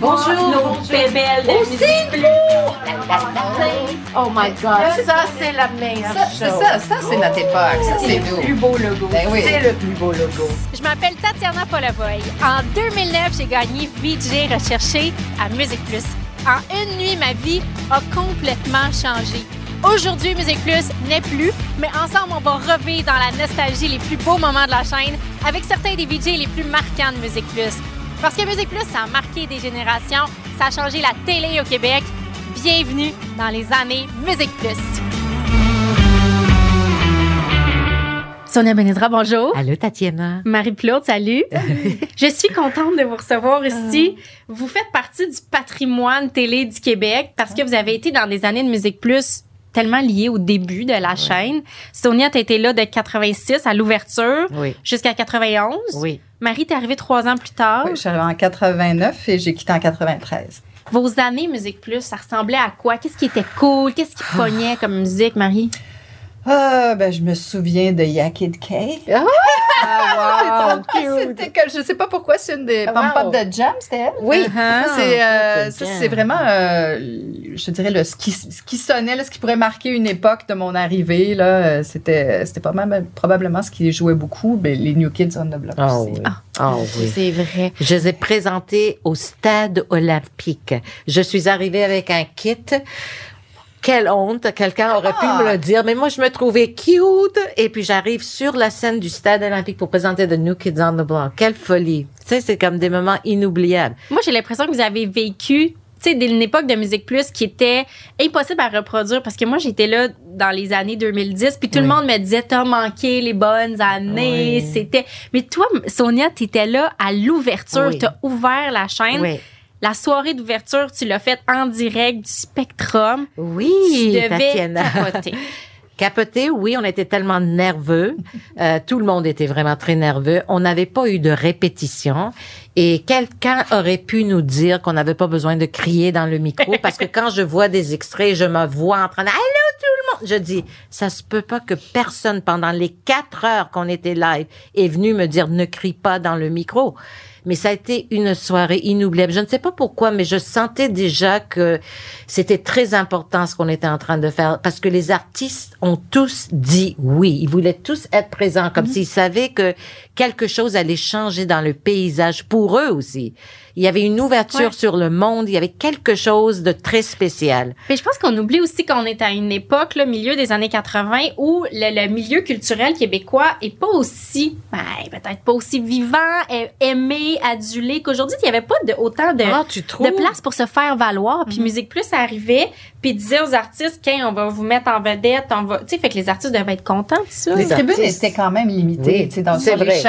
Bonjour. Oh my God, ça c'est la meilleure Ça, chose. c'est ça, ça c'est notre époque, ça c'est le nous. plus beau logo. Ben oui. C'est le plus beau logo. Je m'appelle Tatiana Polavoy. En 2009, j'ai gagné VJ Recherché à Musique Plus. En une nuit, ma vie a complètement changé. Aujourd'hui, Musique Plus n'est plus, mais ensemble, on va revivre dans la nostalgie les plus beaux moments de la chaîne avec certains des VJ les plus marquants de Musique Plus. Parce que Musique Plus, ça a marqué des générations, ça a changé la télé au Québec. Bienvenue dans les années Musique Plus. Sonia Benedra, bonjour. Allô, Tatiana. Marie-Claude, salut. Je suis contente de vous recevoir ici. Vous faites partie du patrimoine télé du Québec parce que vous avez été dans des années de Musique Plus tellement liées au début de la chaîne. Sonia, tu été là de 86 à l'ouverture Oui. jusqu'à 91. Oui. Marie, t'es arrivée trois ans plus tard. Oui, je suis arrivée en 89 et j'ai quitté en 93. Vos années Musique Plus, ça ressemblait à quoi? Qu'est-ce qui était cool? Qu'est-ce qui pognait comme musique, Marie? Ah, ben, je me souviens de Yakid K. Ah, wow, C'était que, je sais pas pourquoi, c'est une des Wow. Pump Up de Jam, c'était elle? Oui. Ah. C'est, euh, ça, c'est vraiment, euh, je dirais, là, ce, qui, ce qui sonnait, là, ce qui pourrait marquer une époque de mon arrivée. Là, euh, c'était, c'était pas mal, probablement ce qui jouait beaucoup, mais les New Kids on the Block Ah aussi. oui. Ah. Ah oui. C'est vrai. Je les ai présentés au stade olympique. Je suis arrivée avec un kit. Quelle honte, quelqu'un aurait pu me le dire, mais moi je me trouvais cute et puis j'arrive sur la scène du stade olympique pour présenter The New Kids on the Block. Quelle folie. Tu sais, c'est comme des moments inoubliables. Moi, j'ai l'impression que vous avez vécu, tu sais, d'une époque de Musique Plus qui était impossible à reproduire parce que moi, j'étais là dans les années 2010, puis tout le monde me disait, t'as manqué les bonnes années, Oui. c'était... Mais toi, Sonia, t'étais là à l'ouverture, Oui. t'as ouvert la chaîne. La soirée d'ouverture, tu l'as faite en direct du Spectrum. tu Oui, devais Tatiana. capoter. Capoté, oui, on était tellement nerveux. Euh, tout le monde était vraiment très nerveux. On n'avait pas eu de répétition. Et quelqu'un aurait pu nous dire qu'on n'avait pas besoin de crier dans le micro parce que quand je vois des extraits, je me vois en train de Allô tout le monde. Je dis, ça se peut pas que personne pendant les quatre heures qu'on était live est venu me dire ne crie pas dans le micro. Mais ça a été une soirée inoubliable. Je ne sais pas pourquoi, mais je sentais déjà que c'était très important ce qu'on était en train de faire parce que les artistes ont tous dit oui. Ils voulaient tous être présents comme s'ils savaient que quelque chose allait changer dans le paysage pour eux aussi. Il y avait une ouverture Ouais. sur le monde. Il y avait quelque chose de très spécial. Mais je pense qu'on oublie aussi qu'on est à une époque, le milieu des années 80, où le, le milieu culturel québécois est pas aussi, ben, peut-être pas aussi vivant, euh, aimé, adulé qu'aujourd'hui. Il y avait pas de, autant de, Ah, tu trouves? de place pour se faire valoir. Puis Musique Plus arrivait, puis disait aux artistes, on va vous mettre en vedette, on va, tu sais, fait que les artistes devaient être contents de ça. Les Les tribunes étaient quand même limitées. Oui, tu sais, dans.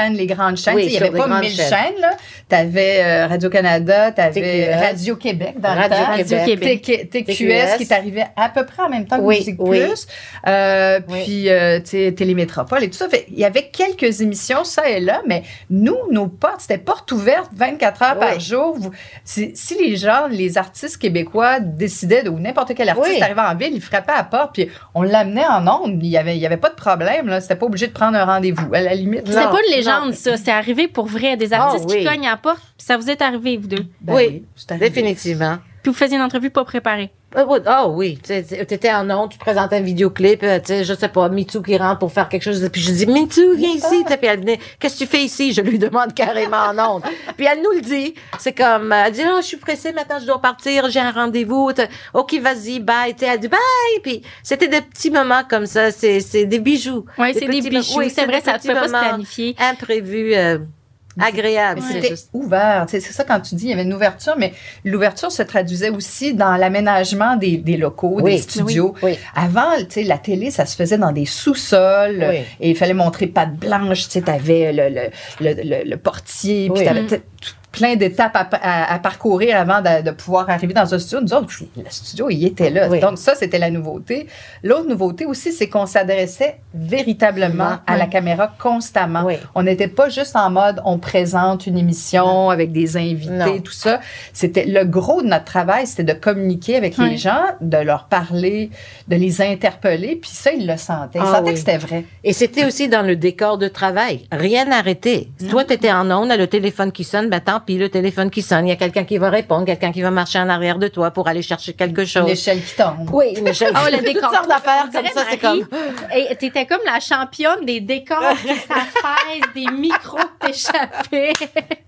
Chaînes, les grandes chaînes, Oui, il n'y avait pas mille chaînes. chaînes. là. Tu avais Radio-Canada, tu avais TQS. Radio-Québec dans le temps. Radio-Québec. Radio-Québec. TQ- TQS TQS. qui est arrivé à peu près en même temps que Oui, Musique oui. Plus. Euh, Oui. Puis, euh, tu sais, Télémétropole et tout ça. Fait, il y avait quelques émissions, ça et là, mais nous, nos portes, c'était porte ouverte 24 heures par jour. Vous- si, si les gens, les artistes québécois décidaient, de, ou n'importe quel artiste Oui. arrivait en ville, il frappait à la porte, puis on l'amenait en ondes. Il n'y avait, il y avait pas de problème. Là. C'était pas obligé de prendre un rendez-vous. À la limite, C'était pas une légende, ça. C'est arrivé pour vrai. Des artistes Ah, oui. qui cognent à la porte, ça vous est arrivé, vous deux? Ben Oui. Définitivement. Puis vous faisiez une entrevue pas préparée? Ah oui, oui, tu étais en onde, tu présentais un vidéoclip, euh, tu je sais pas, Mitsu qui rentre pour faire quelque chose, puis je dis, Mitsu, viens ici, puis elle venait, qu'est-ce que tu fais ici? Je lui demande carrément en onde. Puis elle nous le dit, c'est comme, euh, elle dit, oh, je suis pressée, maintenant je dois partir, j'ai un rendez-vous, ok, vas-y, bye, tu sais, elle dit, bye, puis c'était des petits moments comme ça, c'est, c'est des bijoux. Oui, c'est des bijoux. c'est vrai, des ça ne peut pas se planifier. Imprévus, euh, c'est c'était juste- ouvert. C'est ça quand tu dis, il y avait une ouverture, mais l'ouverture se traduisait aussi dans l'aménagement des, des locaux, Oui, des studios. Oui, Avant, tu sais, la télé, ça se faisait dans des sous-sols Oui. et il fallait montrer patte blanche. Tu sais, t'avais le, le, le, le, le portier, puis t'avais Mm. tout- plein d'étapes à, à- à parcourir avant de, de pouvoir arriver dans un studio. Nous autres, le studio, il était là. Oui. Donc, ça, c'était la nouveauté. L'autre nouveauté aussi, c'est qu'on s'adressait véritablement à la caméra constamment. Oui. On n'était pas juste en mode on présente une émission avec des invités, Non. tout ça. C'était le gros de notre travail, c'était de communiquer avec les gens, de leur parler, de les interpeller, puis ça, ils le sentaient. Ils Ah sentaient que c'était vrai. Et c'était aussi dans le décor de travail. Rien n'arrêtait. Toi, tu étais en onde, le téléphone qui sonne, ben tant dehors, puis le téléphone qui sonne, il y a quelqu'un qui va répondre, quelqu'un qui va marcher en arrière de toi pour aller chercher quelque chose. L'échelle qui tombe. Oui, une échelle. Oh, le Toutes décor. sortes d'affaires comme ça, c'est comme... Et t'étais comme la championne des décors qui s'affaissent, des micros que t'échappais.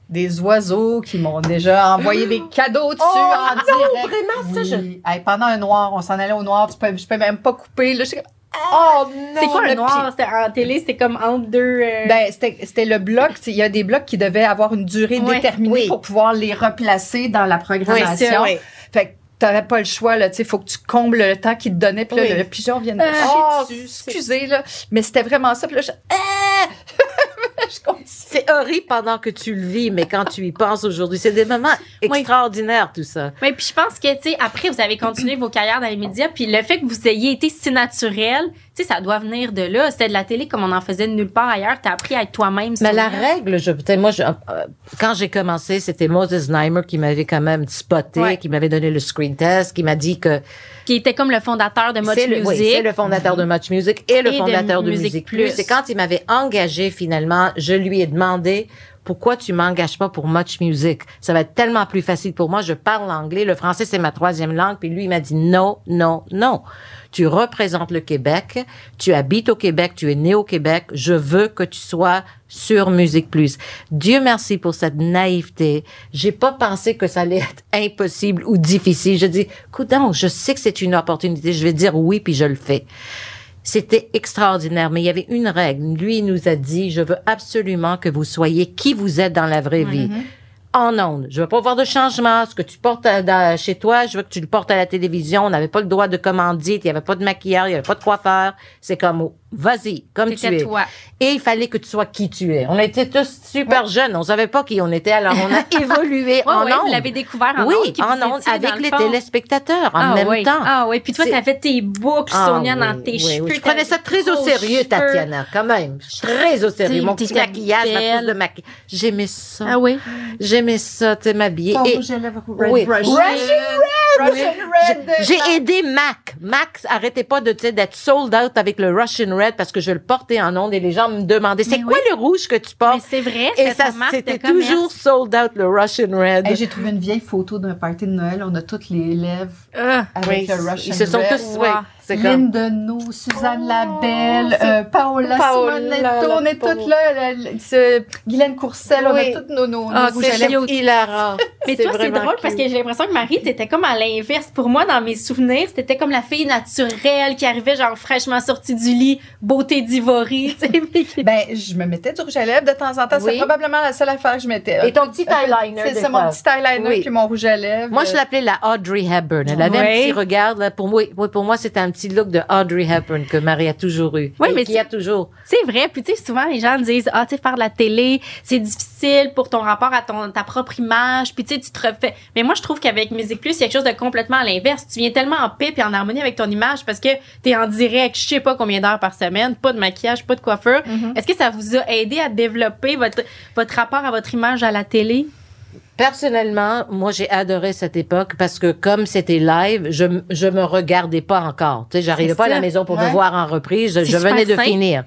Des oiseaux qui m'ont déjà envoyé des cadeaux dessus Oh, en non, direct. vraiment, ça, je-. Hey, pendant un noir, on s'en allait au noir, tu peux, je peux même pas couper. Là, je suis comme, Oh non! C'est quoi le noir? C'était en télé, c'était comme entre deux. euh, Ben, c'était c'était le bloc. Il y a des blocs qui devaient avoir une durée Ouais. déterminée Oui. pour pouvoir les replacer dans la programmation. oui. Fait que t'avais pas le choix, là. Tu sais, faut que tu combles le temps qu'ils te donnaient. Puis là, Oui. le, le pigeon vient de me Euh, oh, Excusez, là. Mais c'était vraiment ça. Puis là, je... Ah! je continue. C'est horrible pendant que tu le vis, mais quand tu y penses aujourd'hui, c'est des moments extraordinaires, tout ça. Oui, puis je pense que, tu sais, après, vous avez continué vos carrières dans les médias, puis le fait que vous ayez été si naturel, tu sais, ça doit venir de là. C'était de la télé comme on en faisait de nulle part ailleurs. T'as appris à être toi-même. Mais la règle, je, peut-être moi, je- euh, quand j'ai commencé, c'était Moses Neimer qui m'avait quand même spoté, Ouais. qui m'avait donné le screen test, qui m'a dit que Qui était comme le fondateur de Much c'est le, oui, Music. c'est le fondateur de Much Music et le Et de fondateur de, Musique Musique Plus. Plus. Et quand il m'avait engagé finalement, je lui ai demandé pourquoi tu m'engages pas pour Much Music. Ça va être tellement plus facile pour moi. Je parle anglais, le français c'est ma troisième langue. Puis lui il m'a dit non, non, non. Tu représentes le Québec, tu habites au Québec, tu es né au Québec. Je veux que tu sois sur Musique Plus. Dieu merci pour cette naïveté. J'ai pas pensé que ça allait être impossible ou difficile. Je dis, coudonc, je sais que c'est une opportunité. Je vais dire oui puis je le fais. C'était extraordinaire, mais il y avait une règle. Lui, il nous a dit, je veux absolument que vous soyez qui vous êtes dans la vraie vie. En ondes. Je veux pas voir de changement. Ce que tu portes à- chez toi, je veux que tu le portes à la télévision. On n'avait pas le droit de commandite. Il y avait pas de maquilleur. Il y avait pas de coiffeur. C'est comme, oh, vas-y, comme tu es. toi. Et il fallait que tu sois qui tu es. On était tous super jeunes. On savait pas qui on était. Alors, on a évolué Ouais, en ouais, vous ondes. l'avez découvert en oui, ondes, qui en vous ondes, avec le les téléspectateurs en ah, même oui. temps. Ah oui, puis toi, C'est- t'avais tes boucles, Ah, Sonia, oui, dans tes oui, cheveux. oui. Je prenais ça très au sérieux, cheveux. Tatiana, quand même. Très au sérieux. Mon petit maquillage, ma de maquillage. J'aimais ça. Ah oui? J'aimais ça, tu sais, m'habiller. Et red Oui. Russian. Russian Red. j'ai aidé Mac. Mac, arrêtez pas de, d'être sold out avec le Russian Red parce que je le portais en ondes et les gens me demandaient, c'est quoi oui. le rouge que tu portes? c'est vrai, Et c'était ça, c'était toujours sold out, le Russian Red. Hey, J'ai trouvé une vieille photo d'un party de Noël. On a toutes les lèvres Ah. avec Oui, le Russian ils se sont Red. tous, Wow. C'est comme... Lynn Deneau, Suzanne Labelle, c'est- euh, Paola, Paola, Simonetto, on est toutes là. la- la- ce- Guylaine Courcelle, on a toutes nos, nos, Ah, nos hilarant. Mais toi, c'est drôle parce que j'ai l'impression que Marie, t'étais comme à l'inverse. Pour moi, dans mes souvenirs, c'était comme la fille naturelle qui arrivait genre fraîchement sortie du lit, beauté d'ivory, tu sais. Ben, je me mettais du rouge à lèvres de temps en temps. Oui. C'est probablement la seule affaire que je mettais. Et ton petit eyeliner, C'est ça, mon petit eyeliner Oui. puis mon rouge à lèvres. Moi, je l'appelais la Audrey Hepburn. Elle avait un petit regard. Là, pour moi, oui, pour moi, c'était un petit look de Audrey Hepburn que Marie a toujours eu. Oui, et mais qui c'est- a toujours. C'est vrai. Puis, tu sais, souvent, les gens disent, ah, tu sais, faire de la télé, c'est difficile pour ton rapport à ton, ta propre image. Puis, tu sais, tu te refais. Mais moi, je trouve qu'avec Musique Plus, il y a quelque chose de complètement à l'inverse. Tu viens tellement en paix puis en harmonie avec ton image parce que t'es en direct, je sais pas combien d'heures par semaine, pas de maquillage, pas de coiffure. Mhm. Est-ce que ça vous a aidé à développer votre, votre rapport à votre image à la télé? Personnellement, moi, j'ai adoré cette époque parce que comme c'était live, je, je me regardais pas encore. Tu sais, j'arrivais pas à la maison pour Ouais. me voir en reprise. Je, venais de finir.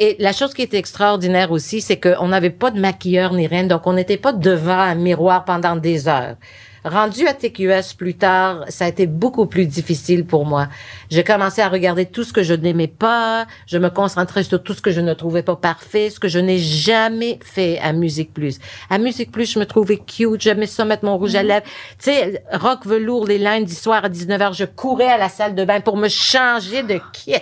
Et la chose qui était extraordinaire aussi, c'est qu'on n'avait pas de maquilleur ni rien, donc on n'était pas devant un miroir pendant des heures. Rendu à TQS plus tard, ça a été beaucoup plus difficile pour moi. J'ai commencé à regarder tout ce que je n'aimais pas, je me concentrais sur tout ce que je ne trouvais pas parfait, ce que je n'ai jamais fait à Musique Plus. À Musique Plus, je me trouvais cute, j'aimais ça mettre mon rouge à lèvres. Tu sais, rock velours les lundis soirs à 19h, je courais à la salle de bain pour me changer de kit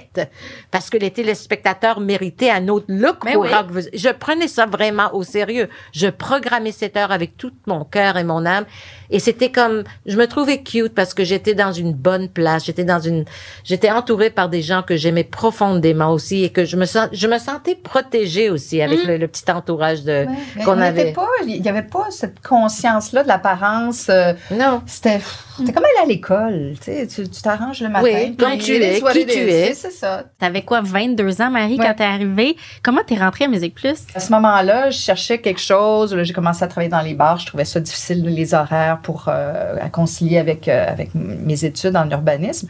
parce que les téléspectateurs méritaient un autre look Mais pour oui. rock velours. Je prenais ça vraiment au sérieux. Je programmais cette heure avec tout mon cœur et mon âme. Et c'était comme, je me trouvais cute parce que j'étais dans une bonne place. J'étais dans une, j'étais entourée par des gens que j'aimais profondément aussi et que je me sens, je me sentais protégée aussi avec Mm. le, le petit entourage de, Ouais. Qu'on avait. pas, il n'y avait pas cette conscience-là de l'apparence. euh, Non. C'était c'était comme aller à l'école. Tu sais, tu tu t'arranges le matin. Oui, comme tu es, qui tu es. c'est- ça. T'avais quoi, 22 ans, Marie, Ouais. quand t'es arrivée? Comment t'es rentrée à Musique Plus? À ce moment-là, je cherchais quelque chose. J'ai commencé à travailler dans les bars. Je trouvais ça difficile, les horaires pour pour euh, à concilier avec, euh, avec mes études en urbanisme.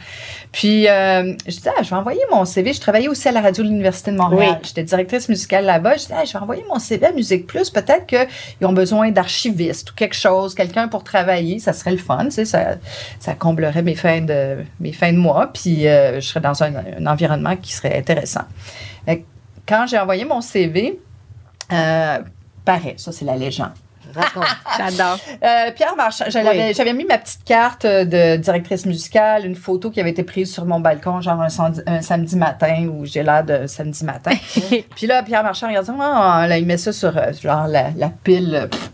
Puis, euh, je disais, ah, je vais envoyer mon CV. Je travaillais aussi à la radio de l'Université de Montréal. Oui. J'étais directrice musicale là-bas. Je disais, ah, je vais envoyer mon CV à Musique Plus. Peut-être qu'ils ont besoin d'archivistes ou quelque chose, quelqu'un pour travailler. Ça serait le fun, tu sais, ça, ça comblerait mes fins de, mes fins de mois. Puis, euh, je serais dans un, un environnement qui serait intéressant. Quand j'ai envoyé mon CV, euh, pareil, ça, c'est la légende. Raconte. J'adore. Euh, Pierre Marchand, j'avais Oui. mis ma petite carte euh, de directrice musicale, une photo qui avait été prise sur mon balcon, genre un, samedi- un samedi matin où j'ai l'air de samedi matin. Puis là, Pierre Marchand regarde ça, là, il met ça sur euh, genre la, la pile. pff.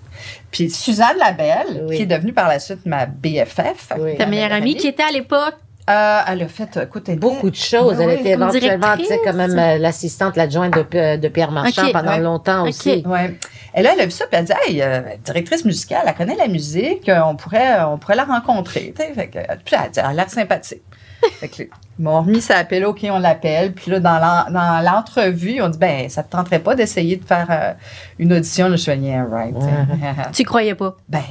Puis Suzanne Labelle, Oui. qui est devenue par la suite ma BFF. Oui. Ta meilleure amie qui était à l'époque? Euh, elle a fait, écoute, elle Beaucoup de choses. Oui, Elle oui, était éventuellement, tu sais, directrice. quand même euh, l'assistante, l'adjointe de, Pierre Marchand pendant ouais. longtemps aussi. Ouais. Et là, elle a vu ça, puis elle a dit, hey, euh, directrice musicale, elle connaît la musique, euh, on pourrait, on pourrait la rencontrer. Fait que, puis elle a dit, elle a l'air sympathique. fait que, ils m'ont remis ça appel, OK, on l'appelle. Puis là, dans l'en- dans l'entrevue, on dit, ben, ça te tenterait pas d'essayer de faire euh, une audition? Là, je suis yeah, right. Tu croyais pas? ben,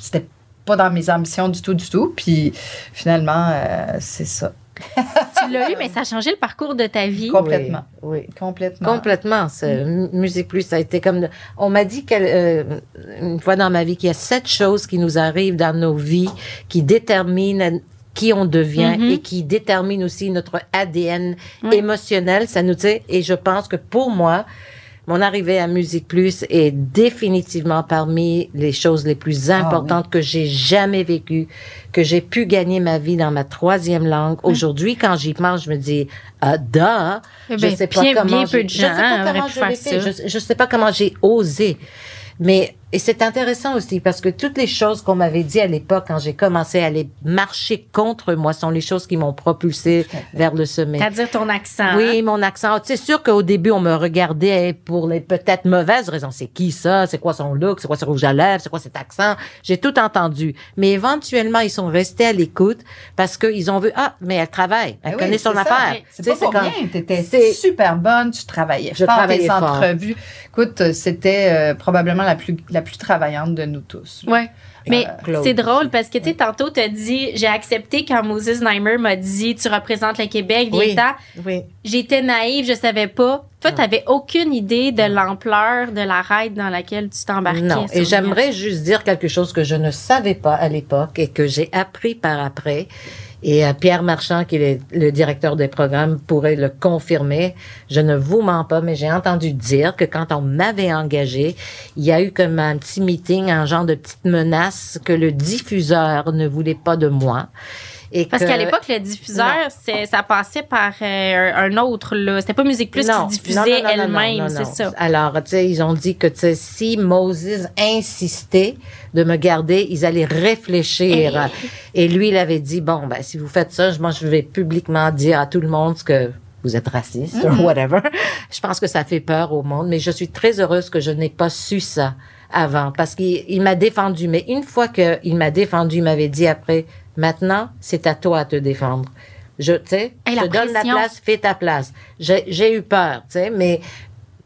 c'était pas dans mes ambitions du tout, du tout. Puis finalement, euh, c'est ça. Tu l'as eu, mais ça a changé le parcours de ta vie. Complètement. Oui. oui. Complètement. Complètement. Musique Plus, ça a été comme. On m'a dit qu'elle, euh, une fois dans ma vie qu'il y a sept choses qui nous arrivent dans nos vies qui déterminent qui on devient Mhm. et qui déterminent aussi notre ADN Oui. émotionnel. Ça nous dit, et je pense que pour moi, mon arrivée à Musique Plus est définitivement parmi les choses les plus importantes que j'ai jamais vécues, que j'ai pu gagner ma vie dans ma troisième langue. Aujourd'hui, quand j'y pense, je me dis, ah, duh, Eh je ben, sais pas bien- comment bien peu j'ai- de je sais gens pas comment fait. Je, je sais pas comment j'ai osé. Mais et c'est intéressant aussi parce que toutes les choses qu'on m'avait dit à l'époque quand j'ai commencé à aller marcher contre moi sont les choses qui m'ont propulsé vers le sommet. C'est-à-dire ton accent. Oui, mon accent. C'est sûr qu'au début, on me regardait pour les peut-être mauvaises raisons. C'est qui ça? C'est quoi son look? C'est quoi ce rouge à lèvres? C'est quoi cet accent? J'ai tout entendu. Mais éventuellement, ils sont restés à l'écoute parce qu'ils ont vu, ah, mais elle travaille. Elle Ben oui, connaît son c'est ça. affaire. C'est pas pour rien. T'étais super bonne, tu travaillais Je fort, travaillais tes fort. entrevues. Écoute, c'était euh, probablement la plus, la plus travaillante de nous tous. Ouais. Mais Claude c'est drôle parce que, tu sais, tantôt, tu as dit, j'ai accepté quand Moses Neimer m'a dit, tu représentes le Québec, Oui. viens Oui. J'étais naïve, je savais pas. Toi, Non. tu n'avais aucune idée de l'ampleur de la raide dans laquelle tu t'embarquais. Non, et j'aimerais juste dire quelque chose que je ne savais pas à l'époque et que j'ai appris par après. Et euh, Pierre Marchand, qui est le, le directeur des programmes, pourrait le confirmer. Je ne vous mens pas, mais j'ai entendu dire que quand on m'avait engagé, il y a eu comme un petit meeting, un genre de petite menace que le diffuseur ne voulait pas de moi. Et Parce qu'à l'époque, le diffuseur, ça passait par euh, un autre. C'était pas Musique Plus Non, qui diffusait elle-même, c'est ça. Alors, tu sais, ils ont dit que, si Moses insistait de me garder, ils allaient réfléchir. Et lui, il avait dit, bon, ben, si vous faites ça, moi, je vais publiquement dire à tout le monde que vous êtes raciste Mm-hmm. ou whatever. Je pense que ça fait peur au monde, mais je suis très heureuse que je n'ai pas su ça avant parce qu'il il m'a défendu. Mais une fois qu'il m'a défendu, il m'avait dit après, maintenant, c'est à toi à te défendre. Je, tu sais, je donne la place, fais ta place. J'ai j'ai eu peur, tu sais, mais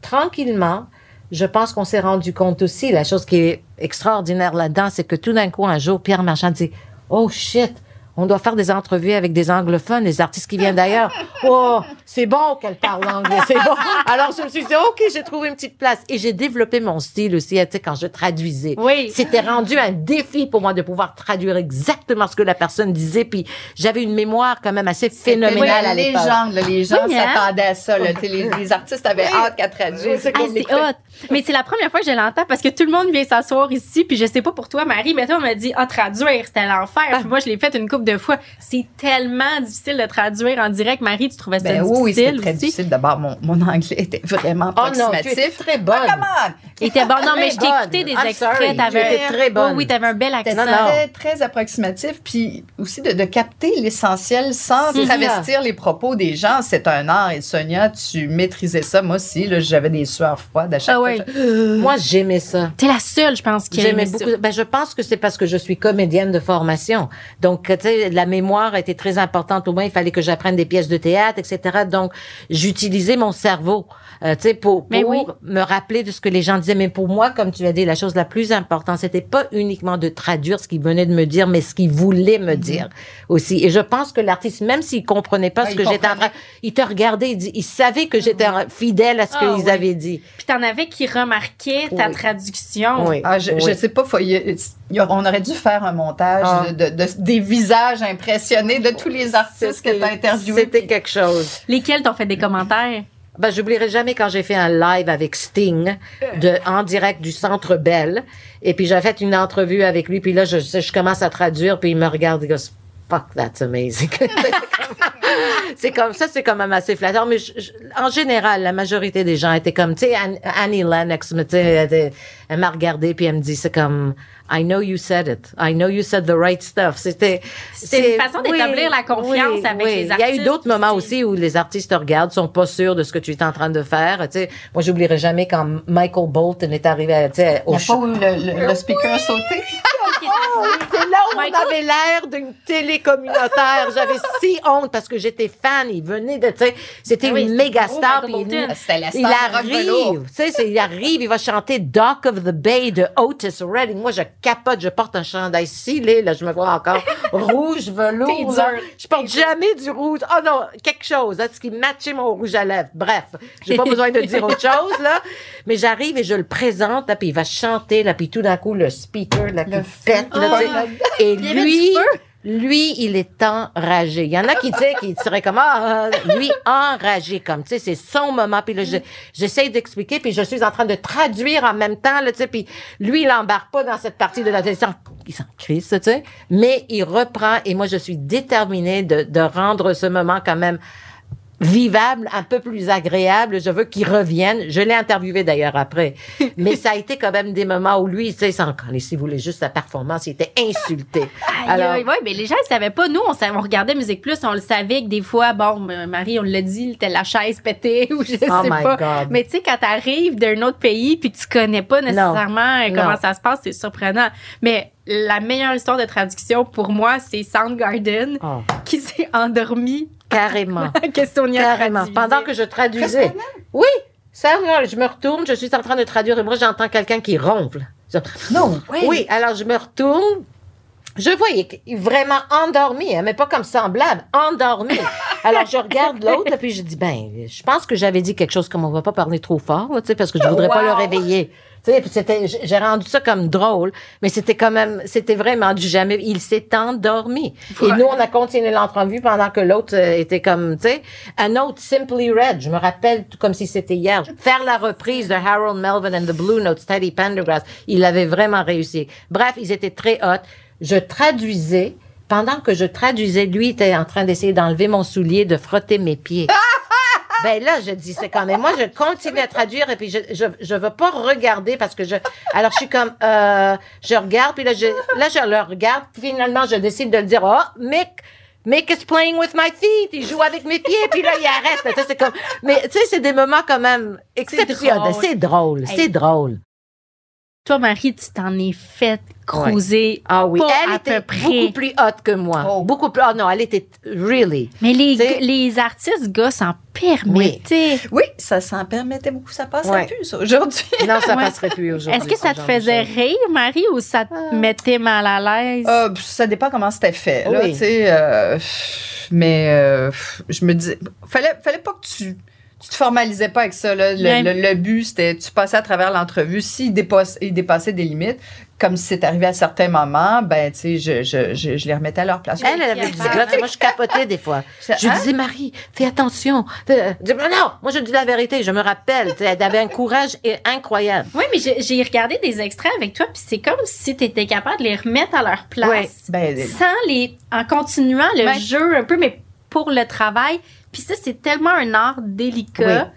tranquillement, je pense qu'on s'est rendu compte aussi, la chose qui est extraordinaire là-dedans, c'est que tout d'un coup, un jour, Pierre Marchand dit, oh shit, on doit faire des entrevues avec des anglophones, des artistes qui viennent d'ailleurs. Oh, c'est bon qu'elle parle anglais, c'est bon. Alors, je me suis dit, OK, j'ai trouvé une petite place. Et j'ai développé mon style aussi, tu sais, quand je traduisais. Oui. C'était rendu un défi pour moi de pouvoir traduire exactement ce que la personne disait. Puis j'avais une mémoire quand même assez phénoménale C'était à l'époque. Les gens Oui, hein? s'attendaient à ça. là. Tu sais, Les, les artistes avaient hâte qu'à traduire. C'est Ah. Mais c'est la première fois que je l'entends parce que tout le monde vient s'asseoir ici, puis je sais pas pour toi, Marie, mais toi, on m'a dit, ah, traduire, c'était l'enfer. Puis moi, je l'ai fait une couple de fois. C'est tellement difficile de traduire en direct. Marie, tu trouvais ça Ben oui, oui, difficile c'était très aussi? difficile. D'abord, mon, mon anglais était vraiment Oh non, tu approximatif. très bonne. Ah, come on! Était bon. Non, mais je t'ai écouté des. I'm extraits. T'avais très bonne. Oh oui, t'avais un bel C'était accent. non. très, très approximatif, puis aussi de, de capter l'essentiel sans travestir les propos des gens. C'est un art. Et Sonia, tu maîtrisais ça. Moi aussi, j'avais des sueurs froides à chaque Ah fois. Moi, j'aimais ça. T'es la seule, je pense, qui aimait ça. beaucoup. Ben, je pense que c'est parce que je suis comédienne de formation. Donc, tu sais, la mémoire était très importante. Au moins, il fallait que j'apprenne des pièces de théâtre, etc. Donc, j'utilisais mon cerveau, euh, tu sais, pour, Mais pour oui. me rappeler de ce que les gens disaient. Mais pour moi, comme tu as dit, la chose la plus importante, c'était pas uniquement de traduire ce qu'ils venaient de me dire, mais ce qu'ils voulaient me dire aussi. Et je pense que l'artiste, même s'il comprenait pas Ouais, ce que j'étais en train, il te regardait, il, dit, il savait que j'étais fidèle à ce Ah, qu'ils oui. avaient dit. Puis t'en avais qui remarquaient ta Oui. traduction. Oui. Ah, je, Oui. je sais pas, faut- y y on aurait dû faire un montage Ah. de, de- des visages impressionnés de tous les artistes que tu as interviewés. C'était quelque chose. Lesquels t'ont fait des commentaires? Ben, j'oublierai jamais quand j'ai fait un live avec Sting de, en direct du Centre Bell. Et puis, j'ai fait une entrevue avec lui. Puis là, je, je commence à traduire. Puis il me regarde. Il dit, fuck, that's amazing. c'est comme ça, c'est quand même assez flatteur. Mais en général, la majorité des gens étaient comme, tu sais, Ann- Annie Lennox, mais tu sais, elle, m'a regardé. Puis elle me dit, c'est comme, I know you said it. I know you said the right stuff. C'était. C'est une façon d'établir la confiance avec les Il y a eu artistes d'autres moments aussi. où les artistes te regardent, sont pas sûrs de ce que tu es en train de faire. Tu sais, moi, j'oublierai jamais quand Michael Bolton est arrivé à, tu sais, Il au n'y a show. pas eu le, le- le speaker sauté. C'est là où Michael- on avait l'air d'une télé communautaire. J'avais si honte parce que j'étais fan. Il venait de, tu sais, c'était Ah oui, une méga star. Puis il- Bolton. C'était la star il arrive, tu sais, il arrive, il va chanter Dock of the Bay de Otis Redding. Moi, je capote, je porte un chandail scellé, là, je me vois encore rouge, velours. Dur. Je porte jamais du rouge. Oh non, quelque chose, là, ce qui matchait mon rouge à lèvres. Bref, j'ai pas besoin de dire autre chose, là. Mais j'arrive et je le présente, là, puis il va chanter, là, puis tout d'un coup, le speaker, là, qui Le pète, sais. Et lui, lui, il est enragé. Il y en a qui, tu sais, qui seraient comme, ah, lui, enragé, comme, tu sais, c'est son moment. Puis là, je- j'essaie d'expliquer, puis je suis en train de traduire en même temps, là, tu sais, puis lui, il embarque pas dans cette partie de la télé. Il s'en crisse, tu sais. Mais il reprend, et moi, je suis déterminée de, de rendre ce moment quand même vivable, un peu plus agréable. Je veux qu'il revienne. Je l'ai interviewé d'ailleurs après. Mais ça a été quand même des moments où lui, tu sais, sans si vous voulez juste sa performance, il était insulté. Alors- ouais, mais les gens ne savaient pas. Nous, on, savait- on regardait Musique Plus, on le savait que des fois, bon, Marie, on l'a dit, la chaise pétée ou je sais Oh my pas. God. Mais tu sais, quand t'arrives d'un autre pays puis tu connais pas nécessairement euh, comment Non. ça se passe, c'est surprenant. Mais la meilleure histoire de traduction pour moi, c'est Soundgarden Oh, qui s'est endormi carrément. que Sonia a Carrément. traduisait. Pendant que je traduisais. Oui. Ça, je me retourne, je suis en train de traduire et moi, j'entends quelqu'un qui ronfle. Non. Oui, alors je me retourne. Je voyais vraiment endormi, hein, mais pas comme semblable, endormi. Alors je regarde l'autre, et puis je dis, ben, je pense que j'avais dit quelque chose comme on va pas parler trop fort, là, tu sais, parce que je voudrais pas le réveiller. C'était, j'ai rendu ça comme drôle, mais c'était quand même, c'était vraiment du jamais. Il s'est endormi. Et nous, on a continué l'entrevue pendant que l'autre euh, était comme, tu sais, un autre Simply Red. Je me rappelle tout comme si c'était hier. Faire la reprise de Harold Melvin and the Blue Notes, Teddy Pendergrass. Il avait vraiment réussi. Bref, ils étaient très hot. Je traduisais. Pendant que je traduisais, lui était en train d'essayer d'enlever mon soulier, de frotter mes pieds. Ben là, je dis, c'est quand même. Moi, je continue à traduire et puis je, je, je veux pas regarder parce que je. Alors, je suis comme, euh, je regarde, puis là, je, là, je le regarde. Finalement, je décide de le dire, oh, Mick, Mick is playing with my feet. Il joue avec mes pieds, puis là, il arrête. Tu sais, c'est comme, mais tu sais, c'est des moments quand même exceptionnels. C'est drôle, c'est drôle. Toi, Marie, tu t'en es fait cruiser. Ah oui, Pas elle à était peu près. beaucoup plus hot que moi. Oh. Beaucoup plus. Oh non, elle était really. Mais les, les artistes, gars, s'en permettaient. Oui, ça s'en permettait beaucoup. Ça passe Ouais. plus, aujourd'hui. Non, ça Ouais. passerait plus aujourd'hui. Est-ce que ça te faisait rire, Marie, ou ça te Ah. mettait mal à l'aise? Euh, pff, ça dépend comment c'était fait. Là, Oui. tu sais, euh, mais euh, je me dis, fallait, fallait pas que tu, tu te formalisais pas avec ça. Là. Le, Ouais. le- le but, c'était, tu passais à travers l'entrevue. S'il dépasse, il dépassait des limites, comme c'est arrivé à certains moments, ben, tu sais, je, je, je, je les remettais à leur place. Elle, elle avait sais, Moi, je capotais des fois. Je Hein? disais, Marie, fais attention. Euh, dis, non, moi, je dis la vérité. Je me rappelle. Elle avait un courage incroyable. Oui, mais j'ai regardé des extraits avec toi, puis c'est comme si tu étais capable de les remettre à leur place. Ouais. Ben, Sans les. en continuant le jeu un peu, mais pour le travail. Puis ça, c'est tellement un art délicat.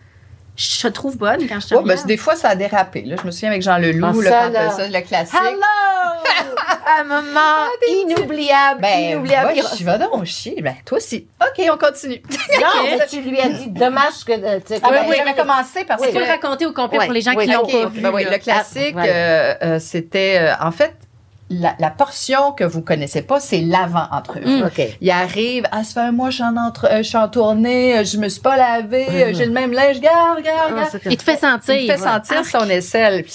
Je te trouve bonne quand je te ouais, ben, des fois, ça a dérapé. Là. Je me souviens avec Jean Leloup, Ah, là, ça, quand, là. euh, ça, le classique. Hello! un moment inoubliable. Ben, inoubliable. va, je vais donc chier. Ben, toi aussi. OK, on continue. Non, mais tu lui as dit, dommage que. euh, tu sais, Ah, ben, J'avais commencé parce faut que... le raconter au complet Ouais, pour les gens oui, qui l'ont ok. pas vu. Ben oui, là. le classique, Ah, euh, euh, c'était euh, en fait la, la portion que vous connaissez pas, c'est l'avant-entrevue. Mm. OK. Il arrive, ah, ça fait un mois, je suis en, entre, euh, je suis en tournée, euh, je me suis pas lavé, euh, j'ai le même linge, regarde, regarde, Ah, comme- Il te fait sentir. Il me fait sentir son aisselle. Puis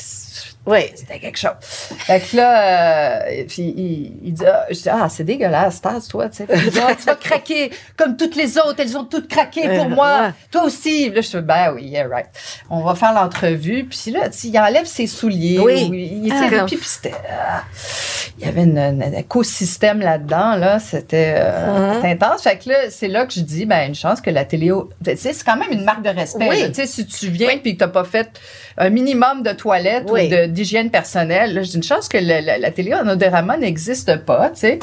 Oui. c'était quelque chose. Fait que là, euh, puis il, il dit, ah, je dis, ah, c'est dégueulasse, tasse-toi, tu sais. Puis il dit, Ah, tu vas craquer comme toutes les autres, elles ont toutes craqué pour Euh, moi. ouais. Toi aussi. Là, je suis, ben oui, yeah, right. On va faire l'entrevue. Puis là, tu il enlève ses souliers. Oui. ou il Ah. puis c'était, ah, il y avait une- un écosystème là-dedans, là. C'était euh, Mhm. c'était intense. Fait que là, c'est là que je dis, ben, une chance que la télé, tu sais, c'est quand même une marque de respect. Oui. Tu sais, si tu viens puis que t'as pas fait un minimum de toilettes Oui. ou de- d'hygiène personnelle, j'ai une chance que la, la- la télé en odorama n'existe pas, tu sais.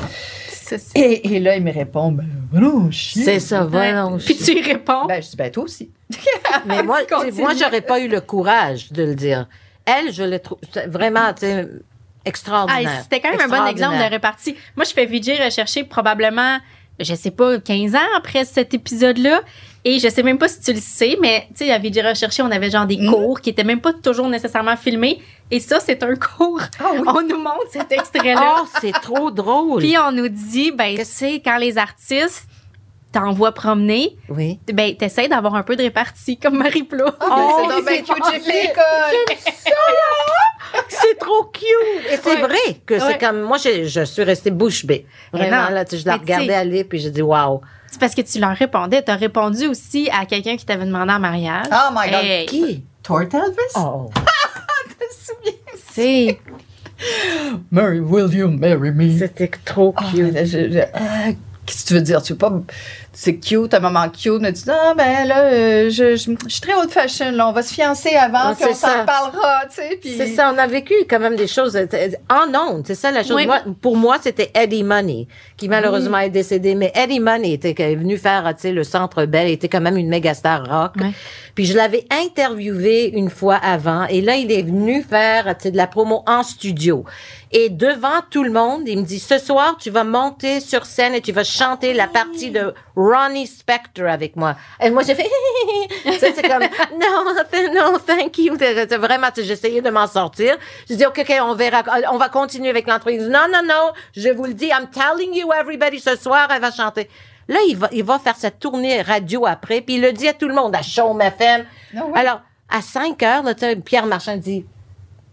Et, et là, il me répond, ben, non, chier. C'est ça, voilà. Puis tu y réponds. Ben, je dis, ben, toi aussi. Mais moi, moi, j'aurais pas eu le courage de le dire. Elle, je l'ai trouvé vraiment, tu sais, Ah, extraordinaire. C'était quand même un bon exemple de Extraordinaire. répartie. Moi, je fais VJ rechercher probablement, je sais pas, 15 ans après cet épisode-là. Et je sais même pas si tu le sais, mais tu sais, à VJ rechercher, on avait genre des Mm. cours qui étaient même pas toujours nécessairement filmés. Et ça, c'est un cours. Ah oui. On nous montre cet extrait-là. Oh, c'est trop drôle. Puis on nous dit, ben, tu sais, quand les artistes t'envoient promener, oui. ben, t'essaies d'avoir un peu de répartie, comme Marie. Ah, ben, Oh, c'est bien c'est cute, j'ai fait parfait. l'école. C'est trop cute. Et c'est Ouais. vrai que c'est comme, moi, je, je suis restée bouche bée. Vraiment, là, je la Mais regardais aller, puis j'ai dit, waouh. C'est parce que tu leur répondais. T'as répondu aussi à quelqu'un qui t'avait demandé en mariage. Oh my God. Hey, Qui? Tort Elvis? Oh. c'est Mary, will you marry me? C'était trop Ah, cute. je- je- ah, Qu'est-ce que tu veux dire? Tu veux pas. C'est cute, un moment cute, mais tu dis, ah, ben là, euh, je, je, je suis très old fashion, là. On va se fiancer avant, puis on c'est ça. s'en parlera, tu sais. Puis... C'est ça, on a vécu quand même des choses euh, en ondes. C'est ça la chose. Oui. Moi, pour moi, c'était Eddie Money, qui malheureusement est décédé. Mais Eddie Money était qui est venu faire, tu sais, le Centre Bell, il était quand même une méga star rock. Puis je l'avais interviewé une fois avant. Et là, il est venu faire, tu sais, de la promo en studio. Et devant tout le monde, il me dit, ce soir, tu vas monter sur scène et tu vas chanter la partie de Ronnie Spector avec moi. Et moi, j'ai fait, c'est comme, non, non, thank you. C'est- Vraiment, j'essayais de m'en sortir. Je dis, OK, OK, on verra, on va continuer avec dit, non, non, non, je vous le dis, I'm telling you everybody, ce soir, elle va chanter. Là, il va, il va faire sa tournée radio après, puis il le dit à tout le monde, à Chaume FM. Ah oui. Alors, à 5 heures, là, Pierre Marchand dit,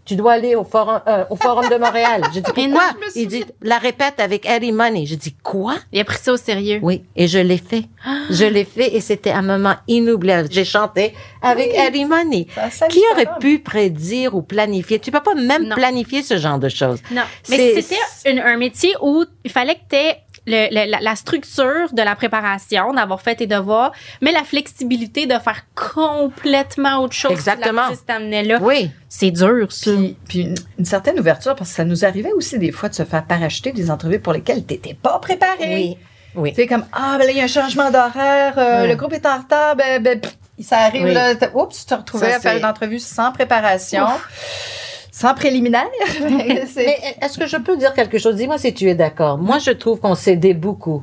tu dois aller au forum, euh, au forum de Montréal. Mais non, pourquoi? Il dit, la répète avec Eddie Money. Je dis, quoi? Il a pris ça au sérieux. Oui, et je l'ai fait. Je l'ai fait et c'était un moment inoubliable. J'ai chanté avec Oui. Eddie Money. Qui aurait pu prédire ou planifier? Tu peux pas même Non. planifier ce genre de choses. Non. Mais c'était un métier où il fallait que tu aies la, la structure de la préparation, d'avoir fait tes devoirs, mais la flexibilité de faire complètement autre chose Exactement. si l'artiste t'amenait là. Oui. C'est dur, ça. Puis, puis une, certaine ouverture, parce que ça nous arrivait aussi des fois de se faire paracheter des entrevues pour lesquelles tu n'étais pas préparé. Oui. Oui. Tu sais, comme, ah, ben là, il y a un changement d'horaire, euh, Ouais. le groupe est en retard, ben, ben, pff, ça arrive, Oui. là, oups, tu te retrouvais Ça, à faire une entrevue sans préparation, sans préliminaire? Mais est-ce que je peux dire quelque chose? Dis-moi si tu es d'accord. Moi, je trouve qu'on s'aidait beaucoup.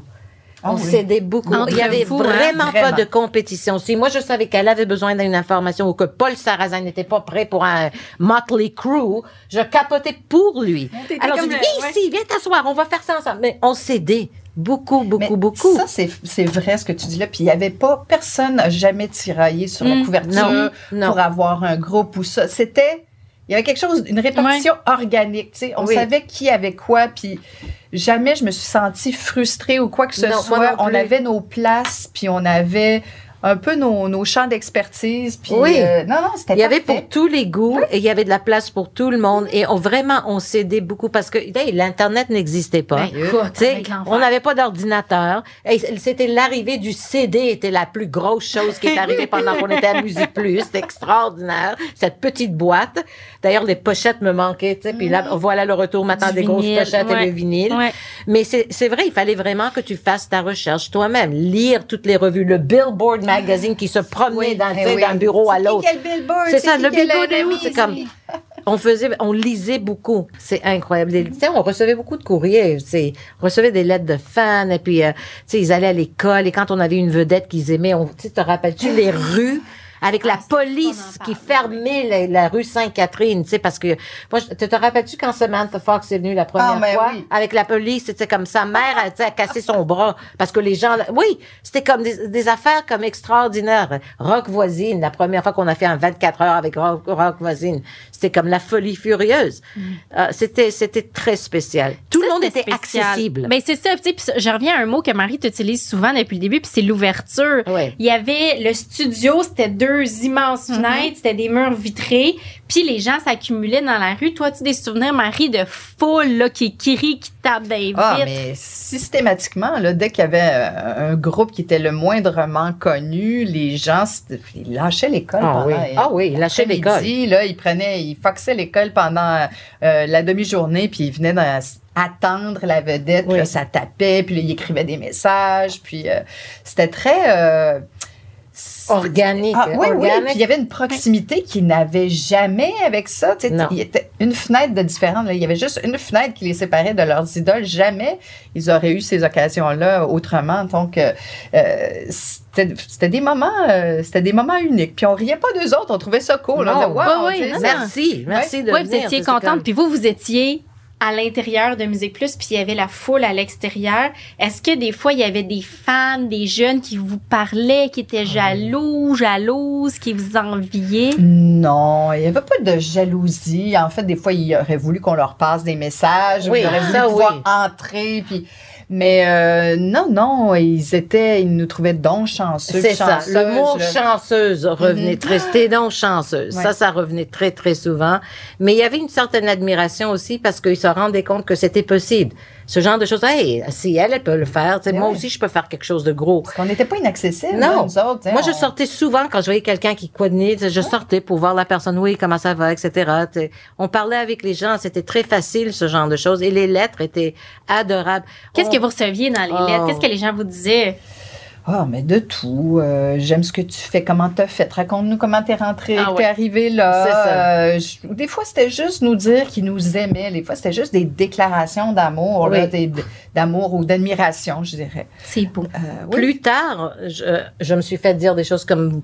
Ah On oui. s'aidait beaucoup. Entre Il y avait vous, hein? vraiment pas de compétition. Si moi je savais qu'elle avait besoin d'une information ou que Paul Sarrazin n'était pas prêt pour un Motley Crue, je capotais pour lui. Alors je dis le- viens ouais. ici, viens t'asseoir, on va faire ça ensemble. Mais on s'aidait beaucoup, beaucoup, Mais beaucoup. Ça, c'est c'est vrai ce que tu dis là. Puis il n'y avait pas, personne n'a jamais tiraillé sur la Mm. couverture Non, non. pour avoir un groupe ou ça. C'était, il y avait quelque chose, une répartition organique. Tu sais, on Oui. savait qui avait quoi. Puis jamais je me suis sentie frustrée ou quoi que ce Non, soit. On avait nos places, puis on avait un peu nos, nos champs d'expertise. Puis Oui. euh, non, non, c'était Il y avait pour tous les goûts et il y avait de la place pour tout le monde et on vraiment on s'aidait beaucoup parce que hey, l'internet n'existait pas. Ben, on n'avait pas d'ordinateur. Et C'était l'arrivée du CD était la plus grosse chose qui est arrivée pendant qu'on était à Musique Plus. C'était extraordinaire. Cette petite boîte. D'ailleurs, les pochettes me manquaient. Puis là, voilà le retour maintenant Du des grosses pochettes et le vinyle. Ouais. Mais c'est c'est vrai, il fallait vraiment que tu fasses ta recherche toi-même, lire toutes les revues, le Billboard magazine qui se promenait Oui, eh oui. d'un bureau à l'autre. C'est ça, le billboard est où? ennemi? C'est comme, on faisait, on lisait beaucoup. C'est incroyable. Des- on recevait beaucoup de courriers. On recevait des lettres de fans et puis, euh, ils allaient à l'école et quand on avait une vedette qu'ils aimaient, on, te rappelles-tu les rues? Avec la Ah, police qui fermait la, la rue Sainte-Catherine, tu sais, parce que moi, je- te, te rappelles-tu quand Samantha Fox est venue la première Ah, ben fois? oui. avec la police, c'était comme sa mère, sais, a cassé son bras parce que les gens, oui, c'était comme des, des affaires comme extraordinaires. Rock voisine, la première fois qu'on a fait un 24 heures avec Rock, Rock voisine, c'était comme la folie furieuse. Euh, c'était, c'était très spécial. Tout le monde était accessible. Ben, c'est ça. puis je reviens à un mot que Marie t'utilise souvent depuis le début, puis c'est l'ouverture. Ouais. Il y avait le studio, c'était deux immenses fenêtres, c'était des murs vitrés, puis les gens s'accumulaient dans la rue. Toi, tu as des souvenirs, Marie, de foule là, qui, qui rit, qui tape des vitres. Ah, mais systématiquement, là, dès qu'il y avait euh, un groupe qui était le moindrement connu, les gens ils lâchaient l'école Ah pendant. oui. Ah oui, ils lâchaient l'école. Là, ils prenaient, ils foxaient l'école pendant euh, la demi-journée, puis ils venaient dans- attendre la vedette, puis là, ça tapait, puis là, ils écrivaient des messages, puis euh, c'était très... euh, Organique. ah, oui, oui, puis il y avait une proximité qu'ils n'avaient jamais avec ça. Tu sais, Non. Il y était une fenêtre de différence. là. Il y avait juste une fenêtre qui les séparait de leurs idoles. Jamais ils auraient eu ces occasions-là autrement. Donc, euh, euh, c'était des moments, euh, c'était des moments uniques. Puis on riait pas d'eux autres. On trouvait ça cool. Non. On disait, wow, non, ça- Merci, merci de Oui, vous venir, étiez contente, comme- puis vous, vous étiez à l'intérieur de Musique Plus, puis il y avait la foule à l'extérieur. Est-ce que des fois, il y avait des fans, des jeunes qui vous parlaient, qui étaient jaloux, jalouses, qui vous enviaient? Non, il n'y avait pas de jalousie. En fait, des fois, ils auraient voulu qu'on leur passe des messages. Oui, ils auraient voulu ça, pouvoir oui. entrer. Puis... Mais euh, non, non, ils étaient, ils nous trouvaient donc chanceux. C'est ça. Le mot là. chanceuse revenait Mhm. très, c'était donc chanceuse. Ouais. Ça, ça revenait très, très souvent. Mais il y avait une certaine admiration aussi parce qu'ils se rendaient compte que c'était possible. Ce genre de choses. Hey, si elle, elle peut le faire, tu sais, Ben moi oui. aussi, je peux faire quelque chose de gros. Parce qu'on n'était pas inaccessibles, Non. là, nous autres. tu sais, Moi, je sortais souvent quand je voyais quelqu'un qui coignait, je sortais pour voir la personne, oui, comment ça va, etc. Tu sais, On parlait avec les gens, c'était très facile, ce genre de choses. Et les lettres étaient adorables. Qu'est-ce On- que vous receviez dans les Oh. lettres? Qu'est-ce que les gens vous disaient? Ah, mais de tout. Euh, J'aime ce que tu fais. Comment t'as fait? Raconte-nous comment t'es rentré, Ah ouais. t'es arrivé là. Euh, je- des fois, c'était juste nous dire qu'ils nous aimaient. Des fois, c'était juste des déclarations d'amour, Oui. d'amour ou d'admiration, je dirais. C'est beau. Euh, oui. Plus tard, je, je me suis fait dire des choses comme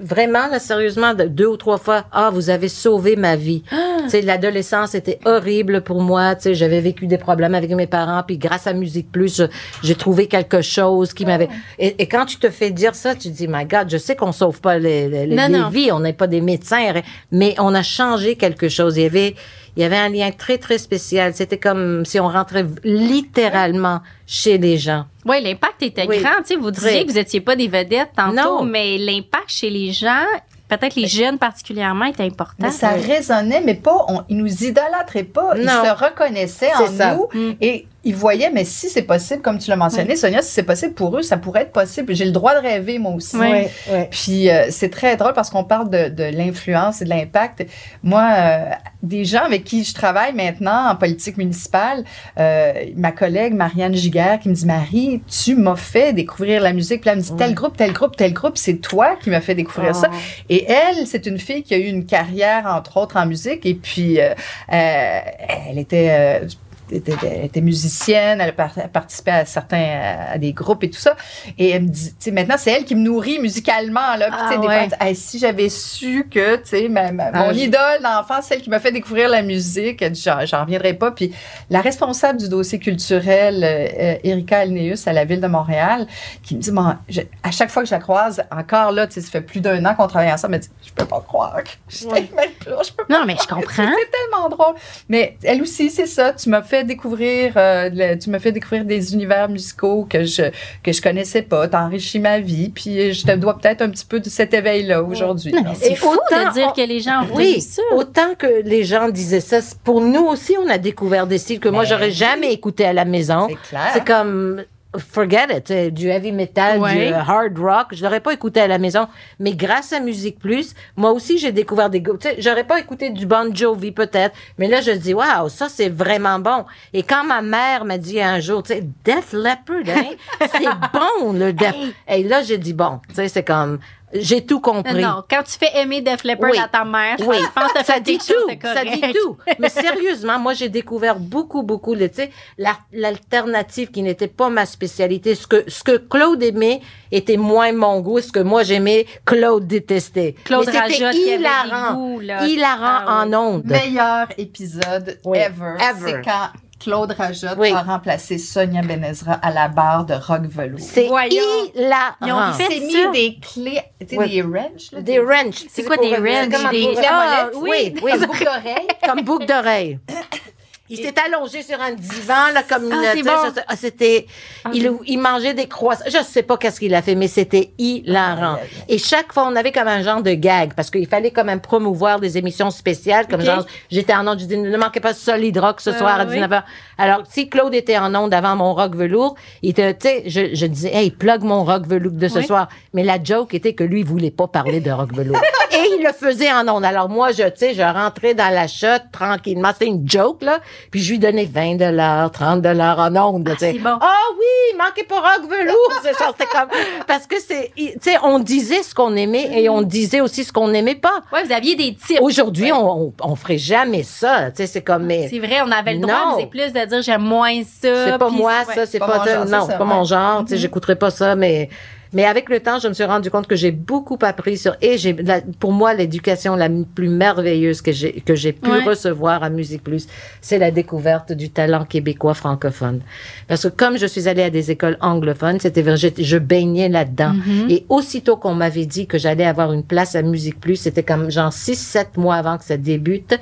vraiment là sérieusement de- deux ou trois fois ah vous avez sauvé ma vie. Tu sais l'adolescence était horrible pour moi. J'avais vécu des problèmes avec mes parents. Puis grâce à musique plus j'ai trouvé quelque chose qui m'avait et, et quand tu te fais dire ça tu te dis my God je sais qu'on sauve pas les, les, les Non, non. vies. On n'est pas des médecins mais on a changé quelque chose. Il y avait il y avait un lien très très spécial c'était comme si on rentrait littéralement chez les gens Oui, l'impact était Oui. grand. Tu sais, vous disiez que vous n'étiez pas des vedettes tantôt, Non. mais l'impact chez les gens, peut-être les jeunes particulièrement, est important. Mais ça résonnait, mais pas, on, ils nous idolâtraient pas. Ils Non. se reconnaissaient en ça. nous Mm. et ils voyaient, mais si c'est possible, comme tu l'as mentionné, Sonia, si c'est possible pour eux, ça pourrait être possible. J'ai le droit de rêver, moi aussi. Oui. Puis euh, c'est très drôle parce qu'on parle de, de l'influence et de l'impact. Moi, euh, des gens avec qui je travaille maintenant en politique municipale, euh, ma collègue Marianne Giguère qui me dit Marie, tu m'as fait découvrir la musique. Puis elle me dit tel groupe, tel groupe, tel groupe, c'est toi qui m'as fait découvrir ça. Oh. Et elle, c'est une fille qui a eu une carrière entre autres en musique et puis euh, euh, elle était euh, était, elle était musicienne, elle a par- participé à certains à des groupes et tout ça. Et elle me dit, tu sais, maintenant c'est elle qui me nourrit musicalement là. Puis tu sais, Ah des ouais. fois, Hey, si j'avais su que tu sais, ma, ma- Ah, mon je- idole d'enfance, celle qui m'a fait découvrir la musique, j'en j'en reviendrai pas. Puis la responsable du dossier culturel, euh, Erika Alneus à la ville de Montréal, qui me dit, Bon, je- à chaque fois que je la croise, encore là, tu sais, ça fait plus d'un an qu'on travaille ensemble, elle me dit, je peux pas croire que je t'aime plus, je peux Non, mais je comprends. c'est tellement drôle. Mais elle aussi, c'est ça. Tu m'as fait découvrir, euh, le- tu m'as fait découvrir des univers musicaux que je que je connaissais pas. T'as enrichi ma vie. Puis je te dois peut-être un petit peu de cet éveil-là aujourd'hui. Mais c'est fou autant de dire on- que les gens Oui, ça. autant que les gens disaient ça, pour nous aussi, on a découvert des styles que moi, Ben j'aurais jamais écouté à la maison. C'est clair. C'est comme, forget it, euh, du heavy metal, Ouais. du euh, hard rock, je l'aurais pas écouté à la maison. Mais grâce à Musique Plus, moi aussi, j'ai découvert des. Tu sais, j'aurais pas écouté du Bon Jovi peut-être, mais là, je dis, waouh, ça, c'est vraiment bon. Et quand ma mère m'a dit un jour, tu sais, Def Leppard, hein, c'est bon, le Def. Et là, j'ai dit, bon, tu sais, c'est comme, j'ai tout compris. Non, non, quand tu fais aimer Def Leppard Oui. à ta mère, Oui, je pense que ça fait dit tout, ça dit tout. Mais sérieusement, moi j'ai découvert beaucoup, beaucoup, tu sais, la- l'alternative qui n'était pas ma spécialité. Ce que ce que Claude aimait était moins mon goût. Ce que moi j'aimais, Claude détestait. Claude Mais c'était hilarant, goûts, là. hilarant Ah oui. en ondes. Meilleur épisode Oui, ever. ever. C'est quand Claude Rajotte Oui. a remplacé Sonia Benezra à la barre de Rock Velours. C'est hilarant. Ils ont fait ça. mis des clés, tu sais, Oui. des wrenches. là, Des wrenches. C'est quoi des wrenches? comme un Des- boucle- Ah, oui, oui. oui, Comme boucle d'oreille. comme boucle d'oreille. Il s'est allongé sur un divan, là, comme une. Ah, bon. je ah, C'était. Il, il mangeait des croissants. Je sais pas qu'est-ce qu'il a fait, mais c'était hilarant. Et chaque fois, on avait comme un genre de gag, parce qu'il fallait comme même promouvoir des émissions spéciales, comme genre, j'étais en onde, je dis, ne manquez pas Solid Rock ce Ouais, soir à ouais, 19h. Alors, si Claude était en onde avant mon rock velours, il était, tu sais, je, je disais, hey, plug mon rock velours de ce Oui. soir. Mais la joke était que lui, il voulait pas parler de rock velours. Et il le faisait en onde. Alors, moi, je, tu sais, je rentrais dans la shot tranquillement. C'était une joke, là. Puis je lui donnais 20 dollars, 30 dollars en onde, tu sais. c'est bon. Ah oui, manquez pas rock velours. c'est ça, c'était comme, parce que c'est, tu sais, on disait ce qu'on aimait et on disait aussi ce qu'on n'aimait pas. Ouais, vous aviez des tips. Aujourd'hui, on, on, on ferait jamais ça. Tu sais, c'est comme, mais. C'est vrai, on avait le droit, mais c'est plus de dire j'aime moins ça. C'est pas moi, ouais. ça, c'est pas pas, mon genre, non, c'est ça, pas mon genre, tu sais, j'écouterais pas ça, mais, mais avec le temps, je me suis rendu compte que j'ai beaucoup appris sur, et j'ai, pour moi, l'éducation la plus merveilleuse que j'ai, que j'ai pu Ouais. recevoir à Musique Plus, c'est la découverte du talent québécois francophone. Parce que comme je suis allée à des écoles anglophones, c'était je, je baignais là-dedans. Mhm. Et aussitôt qu'on m'avait dit que j'allais avoir une place à Musique Plus, c'était comme genre 6-7 mois avant que ça débute,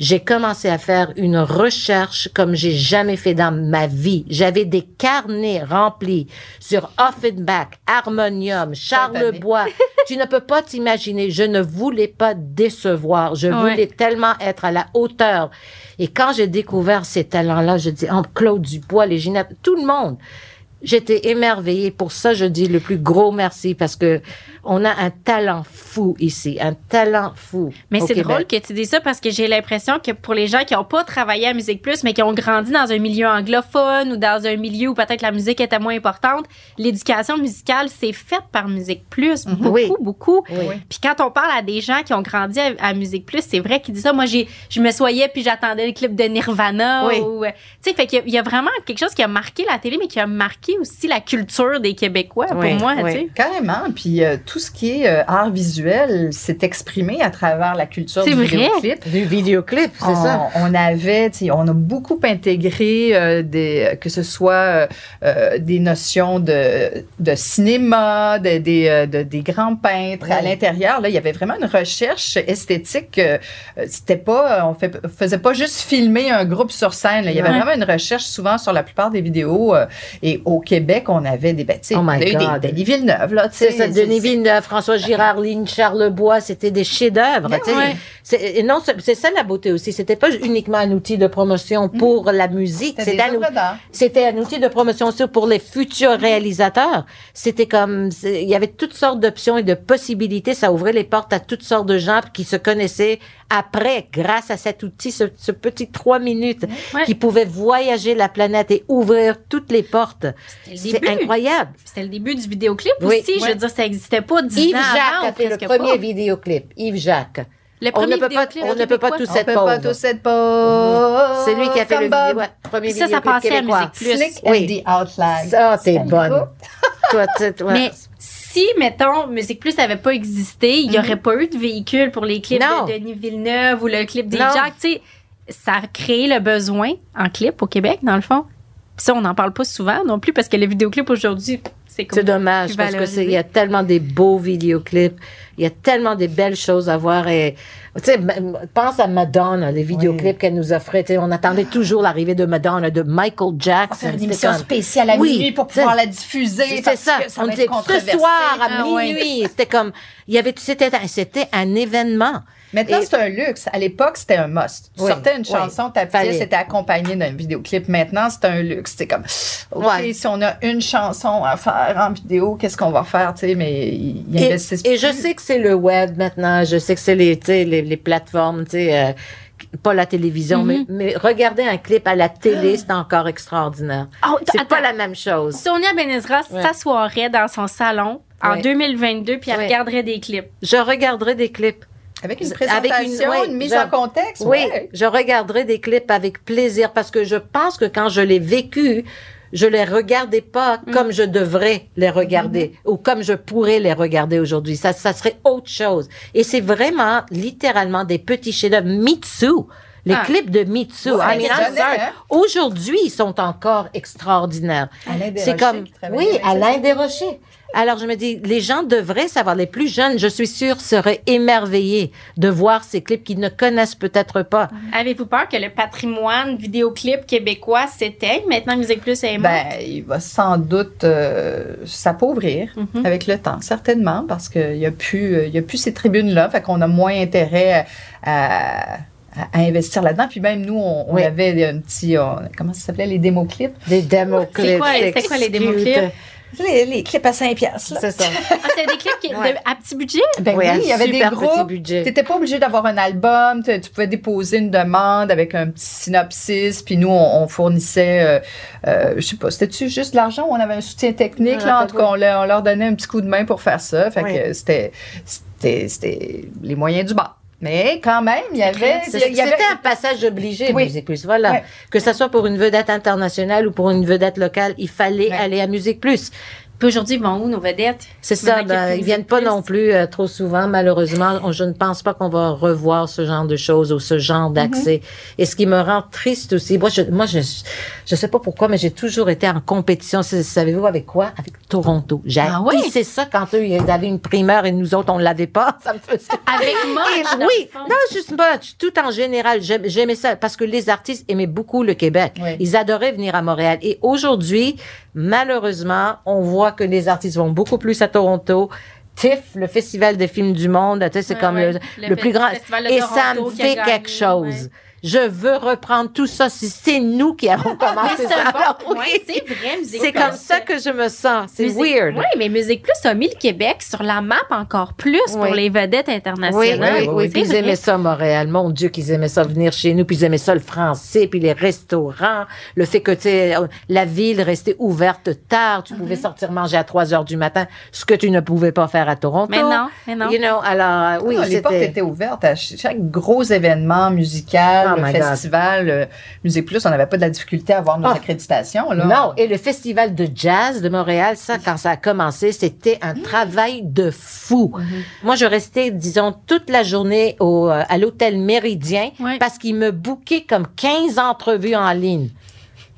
j'ai commencé à faire une recherche comme j'ai jamais fait dans ma vie. J'avais des carnets remplis sur Offenbach, Harmonium, Charlebois. tu ne peux pas t'imaginer. Je ne voulais pas décevoir. Je Ouais. voulais tellement être à la hauteur. Et quand j'ai découvert ces talents-là, je dis, oh, Claude Dubois, les Ginette, tout le monde. J'étais émerveillée. Pour ça, je dis le plus gros merci parce que on a un talent fou ici, un talent fou. Mais c'est drôle que tu dis ça parce que j'ai l'impression que pour les gens qui n'ont pas travaillé à Musique Plus, mais qui ont grandi dans un milieu anglophone ou dans un milieu où peut-être la musique était moins importante, l'éducation musicale, c'est faite par Musique Plus. Beaucoup, Oui. beaucoup. Oui. Puis quand on parle à des gens qui ont grandi à, à Musique Plus, c'est vrai qu'ils disent ça. Moi, j'ai, je me soyais puis j'attendais le clip de Nirvana. Oui. ou, euh, tu sais, fait qu'il y, a vraiment quelque chose qui a marqué la télé, mais qui a marqué aussi la culture des Québécois, Oui, pour moi, oui. tu sais. Carrément. Puis euh, tout ce qui est euh, art visuel s'est exprimé à travers la culture C'est du vrai. vidéoclip. Du vidéoclip, c'est on, ça. on avait, tu sais, on a beaucoup intégré euh, des, que ce soit euh, euh, des notions de, de cinéma, de- des, euh, de- des grands peintres à l'intérieur. Là, il y avait vraiment une recherche esthétique. C'était pas, on fait, faisait pas juste filmer un groupe sur scène. là. Il y avait vraiment une recherche souvent sur la plupart des vidéos. euh, et au Québec, on avait des, ben, Oh God. des Denis Villeneuve là, tu C'est sais, ça, Denis Villeneuve, François Girard, Ligne Charlebois, c'était des chefs-d'œuvre. Ouais. Et non, c'est ça la beauté aussi. C'était pas uniquement un outil de promotion pour la musique. C'était des un, c'était un outil de promotion aussi pour les futurs réalisateurs. C'était comme, il y avait toutes sortes d'options et de possibilités. Ça ouvrait les portes à toutes sortes de gens qui se connaissaient après, grâce à cet outil, ce, ce petit trois minutes, Ouais. qui pouvait voyager la planète et ouvrir toutes les portes. C'est incroyable. C'était le début du vidéoclip Oui. aussi. Je veux dire, ça n'existait pas dix Yves ans Jacques avant, a fait le premier pas. vidéoclip. Yves Jacques. Le On premier ne peut pas, on ne peut pas tous On être peut pas pauvres. tous être pauvres. C'est lui qui a fait le Comme Bob. vidéo, ouais, premier Puis ça, ça passait à. Musique Plus. Slick and Oui. the Outlaws. Ça, t'es bonne. Toi, tu- toi. Mais si, mettons, Musique Plus n'avait pas existé, il n'y aurait pas eu de véhicule pour les clips Non. de Denis Villeneuve ou le clip des. Jacques. Tu sais, ça a créé le besoin en clip au Québec, dans le fond. Puis ça, on n'en parle pas souvent non plus parce que le vidéoclip aujourd'hui, c'est comme C'est dommage parce que valorisé. c'est il y a tellement des beaux vidéoclips, il y a tellement des belles choses à voir et tu sais m- pense à Madonna, les vidéoclips qu'elle nous offrait, tu sais, on attendait toujours l'arrivée de Madonna de Michael On Jackson. faire une C'était émission comme- spéciale à Oui, minuit pour pouvoir la diffuser. C'est parce ça. ça on disait ce soir à Ah minuit. C'était comme, il y avait, c'était, un- c'était un événement. Maintenant, c'est un luxe. À l'époque, c'était un must. Tu Oui, sortais une oui. chanson, ta Fallait. pièce était accompagnée d'un vidéoclip. Maintenant, c'est un luxe. C'est comme, OK, Ouais. si on a une chanson à faire en vidéo, qu'est-ce qu'on va faire, tu sais, mais ils Et, investissent et je plus. sais que c'est le web maintenant, je sais que c'est les, tu sais, les, les plateformes, tu sais, euh, pas la télévision, Mhm. mais, mais regarder un clip à la télé, c'est encore extraordinaire. Oh, C'est attends. pas la même chose. Sonia Benezra Ouais. s'assoirait dans son salon, en Oui. 2022, puis elle Oui. regarderait des clips. Je regarderai des clips. Avec une Avec une- présentation, une, oui, mise je- en contexte. Oui, ouais. je regarderai des clips avec plaisir parce que je pense que quand je l'ai vécu, je les regardais pas Mm. comme je devrais les regarder Mm-hmm. ou comme je pourrais les regarder aujourd'hui. Ça, ça serait autre chose. Et c'est vraiment littéralement des petits chefs-d'œuvre. Mitsu. Les Ah. clips de Mitsu. Ouais, I mean, c'est I'm jeune, sorry. hein? Aujourd'hui, ils sont encore extraordinaires. Alain C'est comme, oui. Alain Desrochers. Alors, je me dis, les gens devraient savoir, les plus jeunes, je suis sûre, seraient émerveillés de voir ces clips qu'ils ne connaissent peut-être pas. Avez-vous peur que le patrimoine vidéoclip québécois s'éteigne? Maintenant que Musique Plus est? Ben, il va sans doute euh, s'appauvrir Mhm. avec le temps, certainement, parce qu'il n'y a, plus, euh, il y a plus ces tribunes-là, fait qu'on a moins intérêt à, à- à investir là-dedans. Puis même nous, on, on Oui. avait un petit, on- comment ça s'appelait, les démo-clips? Des démo C'est clips. quoi- c'était quoi les démo cute. clips? Les, les clips à 5 piastres. C'est ça. Ah, c'est des clips qui, de- Ouais. à petit budget? Ben Oui, il y avait des budget. Tu n'étais pas obligé d'avoir un album, tu, tu pouvais déposer une demande avec un petit synopsis, puis nous, on, on fournissait, euh, euh, je sais pas, c'était-tu juste de l'argent ou on avait un soutien technique? Je Là, en tout cas, on leur, on leur donnait un petit coup de main pour faire ça. Fait Oui. que c'était, c'était, c'était les moyens du bas. Mais quand même, il y avait... C'était un passage obligé, Oui. Musique Plus. Voilà. Que ce soit pour une vedette internationale ou pour une vedette locale, il fallait aller à Musique Plus. Puis aujourd'hui, ils vont où, nos vedettes? C'est ça, ben, ils viennent pas non plus euh, trop souvent, malheureusement. On- Je ne pense pas qu'on va revoir ce genre de choses ou ce genre d'accès. Et ce qui me rend triste aussi, moi, je, moi, je, je sais pas pourquoi, mais j'ai toujours été en compétition. Savez-vous avec quoi? Avec Toronto. J'ai Ah ouais? c'est ça quand eux, ils avaient une primeur et nous autres, on l'avait pas. Ça me faisait Avec dans oui, non, juste Much, tout en général. J'aimais ça parce que les artistes aimaient beaucoup le Québec. Oui. Ils adoraient venir à Montréal. Et aujourd'hui, malheureusement, on voit que les artistes vont beaucoup plus à Toronto. TIFF, le Festival des films du monde, tu sais, c'est Ouais, comme ouais. le, Le le plus grand. Et ça me fait quelque chose. ouais. Je veux reprendre tout ça. Si c'est nous qui avons commencé c'est ça. bon oui. c'est vrai, Musique C'est comme ça que je me sens. C'est Musique- weird. Oui, mais Musique Plus a mis le Québec sur la map encore plus pour les vedettes internationales. oui, oui, oui, Puis ils aimaient ça, Montréal. Mon Dieu, qu'ils aimaient ça venir chez nous. Puis ils aimaient ça, le français, puis les restaurants. Le fait que, tu sais, euh, la ville restait ouverte tard. Tu pouvais sortir manger à 3 heures du matin, ce que tu ne pouvais pas faire à Toronto. Mais non, mais non. You know, alors, euh, oui, Non, les portes étaient ouvertes à ch- chaque gros événement musical, Oh le festival, le Musique Plus, on n'avait pas de la difficulté à avoir nos Ah. accréditations. Là. Non, et le festival de jazz de Montréal, ça, quand ça a commencé, c'était un travail de fou. Moi, je restais, disons, toute la journée au, euh, à l'hôtel Méridien parce qu'il me bouquait comme 15 entrevues en ligne.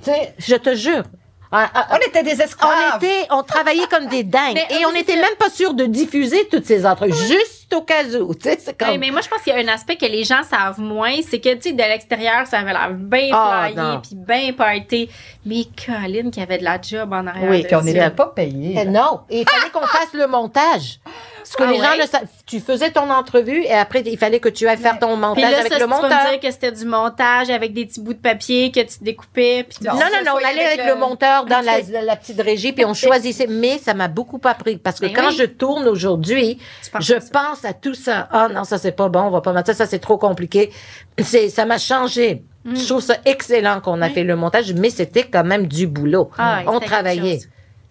Tu sais, je te jure. Ah, ah, On était des esclaves. on était, on travaillait comme des dingues Mais, et euh, on n'était même pas sûr de diffuser toutes ces entrevues, juste au cas où. Tu sais, c'est Ouais, comme. mais moi, je pense qu'il y a un aspect que les gens savent moins, c'est que, tu sais, de l'extérieur, ça avait l'air bien Ah, flyé, non. puis bien party. Mais Colin qui avait de la job en arrière. Oui, de Puis on ça. n'était pas payés. Eh Non, et il fallait qu'on fasse le montage. Parce que Ah les gens ouais? ne savent. Tu faisais ton entrevue et après, il fallait que tu ailles faire ton montage là, avec ça, le tu vas me monteur. dire que c'était du montage avec des petits bouts de papier que tu découpais. Puis Non, Non, non, non, on allait avec le le- monteur dans la, Ok. la- la petite régie, puis on choisissait. Mais ça m'a beaucoup appris parce que quand oui. je tourne aujourd'hui, Tu je pense à tout ça. Ah non, ça c'est pas bon, on va pas mettre ça, ça c'est trop compliqué. C'est, ça m'a changé. Je trouve ça excellent qu'on a Mm. Fait le montage, mais c'était quand même du boulot. Ah, on travaillait.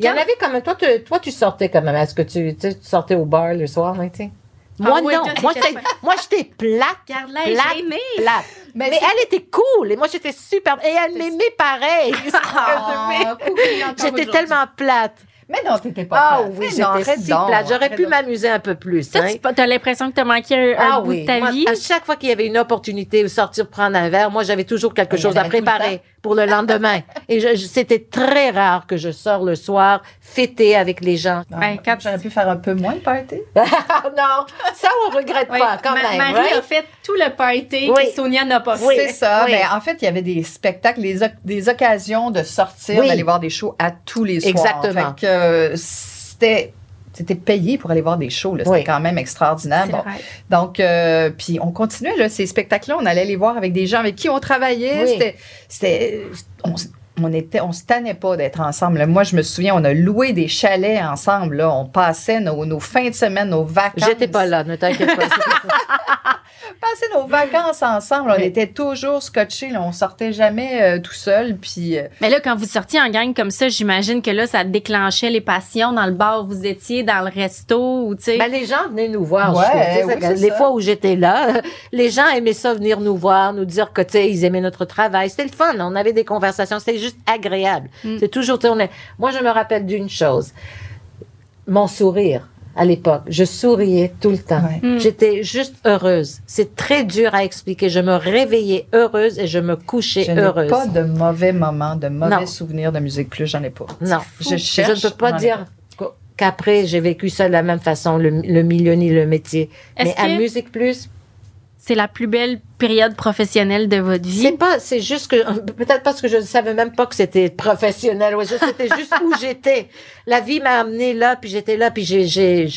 Il y en avait même. Toi, tu, toi, tu sortais quand même. Est-ce que tu, tu, sortais au bar le soir, hein, tu sais? Moi, Ah oui, non. Moi, moi, j'étais plate. Regarde-la, Plate, j'ai aimé. plate. Mais elle était cool et moi, j'étais super. Et elle m'aimait pareil. Ah, J'étais tellement plate. Mais non, t'étais pas Ah plate. oui, j'étais si donc, plate. J'aurais pu m'amuser un peu plus. Hein. tu as l'impression que tu as manqué un, Ah bout oui. de ta Moi, vie? à chaque fois qu'il y avait une opportunité de sortir prendre un verre, moi, j'avais toujours quelque chose à préparer pour le lendemain. Et je- je- c'était très rare que je sors le soir fêter avec les gens. Ah, Ben, quand J'aurais pu faire un peu moins de party. non, ça, on regrette Ouais, pas quand Ma- même. Marie right? a fait tout le party Oui. que Sonia n'a pas Oui. fait. C'est ça. oui. Mais en fait, il y avait des spectacles, des, oc- des occasions de sortir, Oui. d'aller voir des shows à tous les soirs. Exactement. Fait que euh, c'était c'était payé pour aller voir des shows. C'était Oui. quand même extraordinaire. Bon. Donc, euh, puis on continuait, là, ces spectacles-là, on allait les voir avec des gens avec qui on travaillait. Oui. C'était, on, on était, on se tannait pas d'être ensemble. Moi, je me souviens, on a loué des chalets ensemble. Là. On passait nos, nos fins de semaine, nos vacances. J'étais pas là, ne t'inquiète pas. passé nos vacances ensemble. On était toujours scotchés. Là. On sortait jamais euh, tout seul. Puis, euh, Mais là, quand vous sortiez en gang comme ça, j'imagine que là, ça déclenchait les passions dans le bar où vous étiez, dans le resto, ou tu sais. Ben, les gens venaient nous voir. Ouais, oui, les ça. fois où j'étais là, les gens aimaient ça venir nous voir, nous dire que tu sais, ils aimaient notre travail. C'était le fun. On avait des conversations. C'était juste agréable. Mm. C'est toujours. On est... Moi, je me rappelle d'une chose. Mon sourire. À l'époque, je souriais tout le temps. Ouais. Mm. J'étais juste heureuse. C'est très dur à expliquer. Je me réveillais heureuse et je me couchais je n'ai heureuse. pas de mauvais moments, de mauvais Non. souvenirs de musique plus. J'en ai pas. Non, Je cherche. je ne peux pas dire qu- qu'après j'ai vécu ça de la même façon, le, le milieu ni le métier. Mais à que- Musique Plus, C'est la plus belle période professionnelle de votre vie? c'est pas, c'est juste que peut-être parce que je ne savais même pas que c'était professionnel. Ouais, c'était juste où j'étais. La vie m'a amené là, puis j'étais là, puis j'ai, j'ai,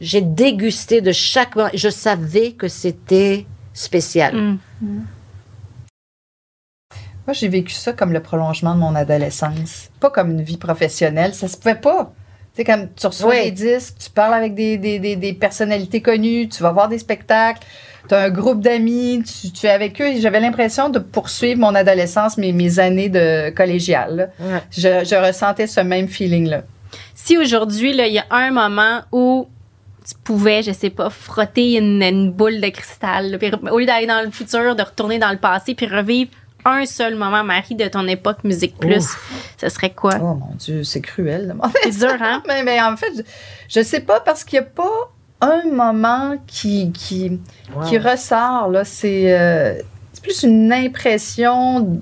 j'ai dégusté de chaque moment. Je savais que c'était spécial. Mm. Moi, j'ai vécu ça comme le prolongement de mon adolescence. Pas comme une vie professionnelle. Ça se pouvait pas. Tu sais, comme tu reçois Oui. des disques, tu parles avec des, des, des, des personnalités connues, tu vas voir des spectacles, tu as un groupe d'amis, tu, tu es avec eux. J'avais l'impression de poursuivre mon adolescence, mes, mes années de collégiale. Ouais. Je, je ressentais ce même feeling-là. Si aujourd'hui, il y a un moment où tu pouvais, je sais pas, frotter une, une boule de cristal, là, puis au lieu d'aller dans le futur, de retourner dans le passé, puis revivre un seul moment, Marie, de ton époque Musique Plus, ce serait quoi? Oh mon Dieu, c'est cruel. C'est dur, hein? mais, mais en fait, je, je sais pas parce qu'il n'y a pas un moment qui, qui, Wow. qui ressort. Là. C'est, euh, c'est plus une impression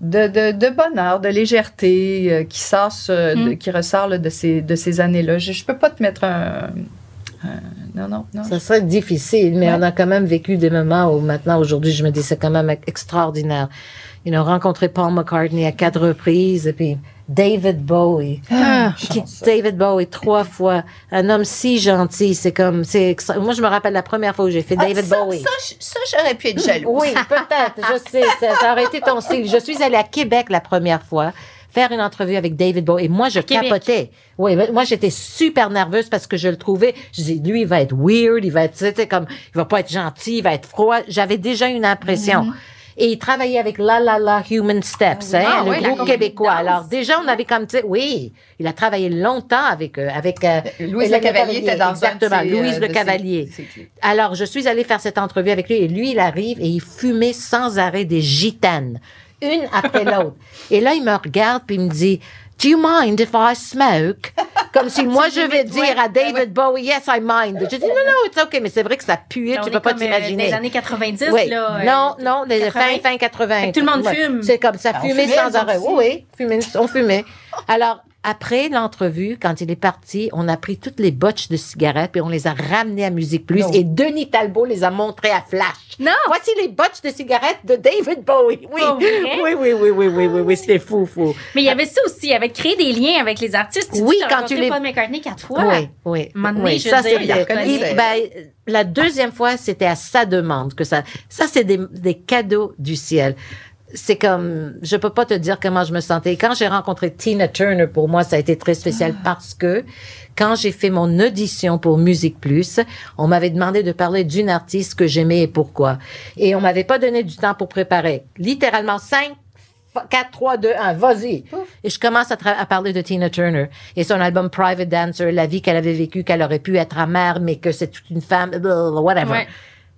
de, de, de bonheur, de légèreté euh, qui, sort de- Mm. qui ressort là, de ces, de ces années-là. Je ne peux pas te mettre un. non, non, non. Ça serait difficile, mais Ouais. on a quand même vécu des moments où maintenant, aujourd'hui, je me dis c'est quand même extraordinaire. You know, rencontré Paul McCartney à quatre reprises, et puis David Bowie. Ah, Qui- chance. David Bowie trois fois, un homme si gentil, c'est comme, c'est Moi, je me rappelle la première fois où j'ai fait Ah, David ça, Bowie. Ça, j'aurais pu être jalouse. Oui, peut-être, je sais, ça, ça aurait été ton style. Je suis allée à Québec la première fois faire une entrevue avec David Bowie et moi je capotais. Oui, mais moi j'étais super nerveuse parce que je le trouvais, je dis lui il va être weird, il va être tu sais, comme il va pas être gentil, il va être froid. J'avais déjà une impression. Et il travaillait avec La La La Human Steps, hein, Ah le oui, groupe québécois. Alors déjà on avait comme oui, il a travaillé longtemps avec eux, avec euh, Louise Hélène Le Cavalier était dans exactement, un ses, Louise euh, Le ses- Cavalier. ses. Alors, je suis allée faire cette entrevue avec lui et lui, il arrive et il fumait sans arrêt des gitanes, une après l'autre. Et là, il me regarde puis il me dit, Do you mind if I smoke? Comme si moi, je vais dire à David Bowie, Yes, I mind. Je dis, Non, non, it's okay, mais c'est vrai que ça puait, tu peux pas euh, t'imaginer. Des années 90, Oui. là. euh, non, non, les 80. fin, fin 80. Fait que tout le monde Ouais. fume. C'est comme ça, Ah, fumait fumait, sans arrêt. Oui, oui, fumait, on fumait. Alors, après l'entrevue, quand il est parti, on a pris toutes les botches de cigarettes et on les a ramenées à Musique Plus Non. et Denis Talbot les a montrées à Flash. Non! Voici les botches de cigarettes de David Bowie. Oui, vrai? oui, oui, oui, oui, oui, oui, oui, c'était fou, fou. Mais il y avait ça aussi, il y avait créé des liens avec les artistes. Tu Oui, quand tu Paul McCartney quatre fois. Oui, oui. Oui, je ça, c'était- il ben, la deuxième fois, c'était à sa demande que ça. Ça, c'est des, des cadeaux du ciel. C'est comme, je peux pas te dire comment je me sentais. Quand j'ai rencontré Tina Turner, pour moi, ça a été très spécial parce que quand j'ai fait mon audition pour Musique Plus, on m'avait demandé de parler d'une artiste que j'aimais et pourquoi. Et on m'avait pas donné du temps pour préparer. Littéralement, 5, 4, 3, 2, 1, vas-y. Et je commence à, parler de Tina Turner et son album Private Dancer, la vie qu'elle avait vécue, qu'elle aurait pu être amère, mais que c'est toute une femme, whatever. Ouais.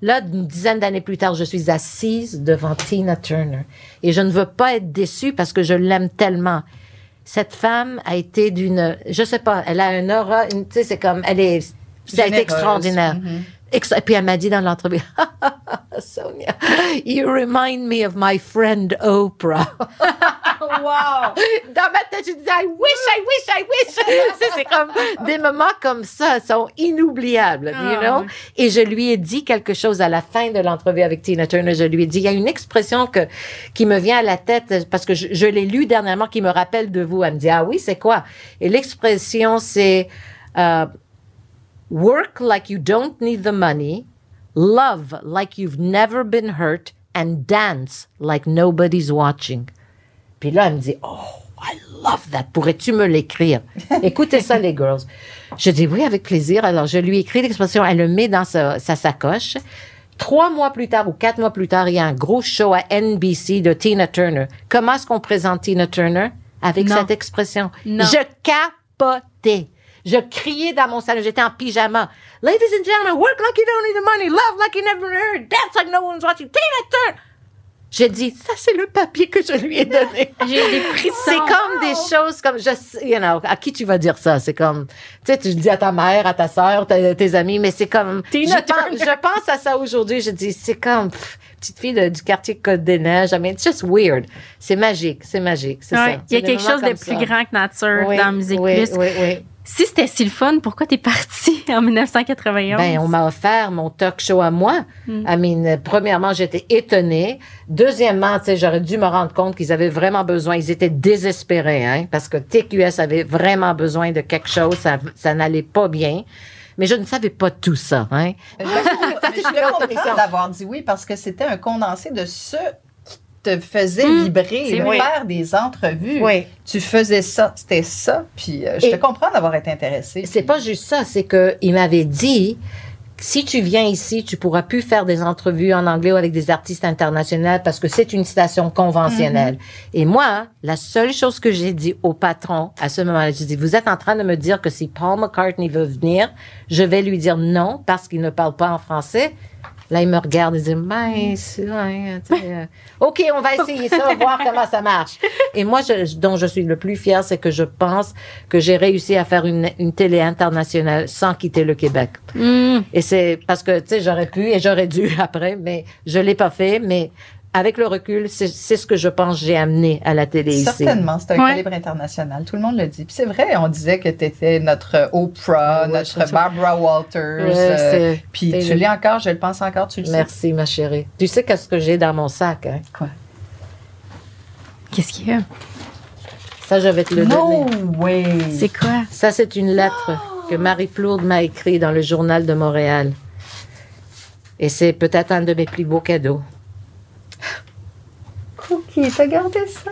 Là, une dizaine d'années plus tard, je suis assise devant Tina Turner et je ne veux pas être déçue parce que je l'aime tellement. Cette femme a été d'une, je sais pas, elle a un aura, une- tu sais, c'est comme, elle est, ça a été extraordinaire. Ex- Et puis elle m'a dit dans l'entrevue, Sonia, you remind me of my friend Oprah. Wow! Dans ma tête, je disais, I wish, I wish, I wish. C'est comme des moments comme ça sont inoubliables, you Ah, know? Et je lui ai dit quelque chose à la fin de l'entrevue avec Tina Turner. Je lui ai dit, il y a une expression que qui me vient à la tête parce que je, je l'ai lu dernièrement qui me rappelle de vous. Elle me dit, ah oui, c'est quoi? Et l'expression c'est euh, work like you don't need the money, love like you've never been hurt, and dance like nobody's watching. Puis là, elle me dit, oh, I love that. Pourrais-tu me l'écrire? Écoutez ça, les girls. Je dis oui, avec plaisir. Alors, je lui écris l'expression, elle le met dans sa, sa sacoche. Trois mois plus tard ou quatre mois plus tard, il y a un gros show à NBC de Tina Turner. Comment est-ce qu'on présente Tina Turner? Avec Non. cette expression? Non. Je capotais. Je criais dans mon salon. J'étais en pyjama. Ladies and gentlemen, work like you don't need the money. Love like you never heard. Dance like no one's watching. Tina Turner. J'ai dit, ça, c'est le papier que je lui ai donné. J'ai des. C'est comme des choses comme, je, you know, à qui tu vas dire ça? C'est comme, tu sais, tu le dis à ta mère, à ta sœur, ta- tes amis, mais c'est comme, je pense, je pense à ça aujourd'hui, je dis, c'est comme, pff, petite fille de- du quartier Côte des Neiges, I mean, it's just weird. C'est magique, c'est magique, c'est Ouais, ça. Il y a quelque chose de plus ça. grand que nature Oui, dans Musique oui, Plus. Oui, oui. Si c'était si le fun, pourquoi t'es partie en 1991? Ben, on m'a offert mon talk show à moi. Mm. I mean, euh, premièrement, j'étais étonnée. Deuxièmement, tu sais, j'aurais dû me rendre compte qu'ils avaient vraiment besoin. Ils étaient désespérés, hein, parce que TQS avait vraiment besoin de quelque chose. Ça, ça n'allait pas bien. Mais je ne savais pas tout ça, hein. Je suis contente d'avoir dit oui parce que c'était un condensé de ce qui te faisait Hum, vibrer, vrai. faire des entrevues. Oui. Tu faisais ça, c'était ça, puis euh, je Et- te comprends d'avoir été intéressée. C'est pas juste ça, c'est que il m'avait dit si tu viens ici, tu pourras plus faire des entrevues en anglais ou avec des artistes internationaux parce que c'est une station conventionnelle. Et moi, la seule chose que j'ai dit au patron à ce moment-là, j'ai dit vous êtes en train de me dire que si Paul McCartney veut venir, je vais lui dire non parce qu'il ne parle pas en français. Là, il me regarde et dit, c'est, ouais, euh, OK, on va essayer ça, voir comment ça marche. Et moi, je, dont je suis le plus fière, c'est que je pense que j'ai réussi à faire une, une télé internationale sans quitter le Québec. Hmm. Et c'est parce que, tu sais, j'aurais pu et j'aurais dû après, mais je l'ai pas fait. Mais avec le recul, c'est ce que je pense que j'ai amené à la télé ici. Certainement, c'est un Ouais. calibre international. Tout le monde le dit. Puis c'est vrai, on disait que tu étais notre Oprah, Ouais, notre. Barbara Walters. Ouais, euh, puis tu le- l'es encore, je le pense encore, tu le sais. Merci, ma chérie. Tu sais qu'est-ce que j'ai dans mon sac, hein? Quoi? Qu'est-ce qu'il y a? Ça, je vais te le No donner. way! C'est quoi? Ça, c'est une lettre que Marie Plourde m'a écrite dans le journal de Montréal. Et c'est peut-être un de mes plus beaux cadeaux. Cookie, t'as gardé ça?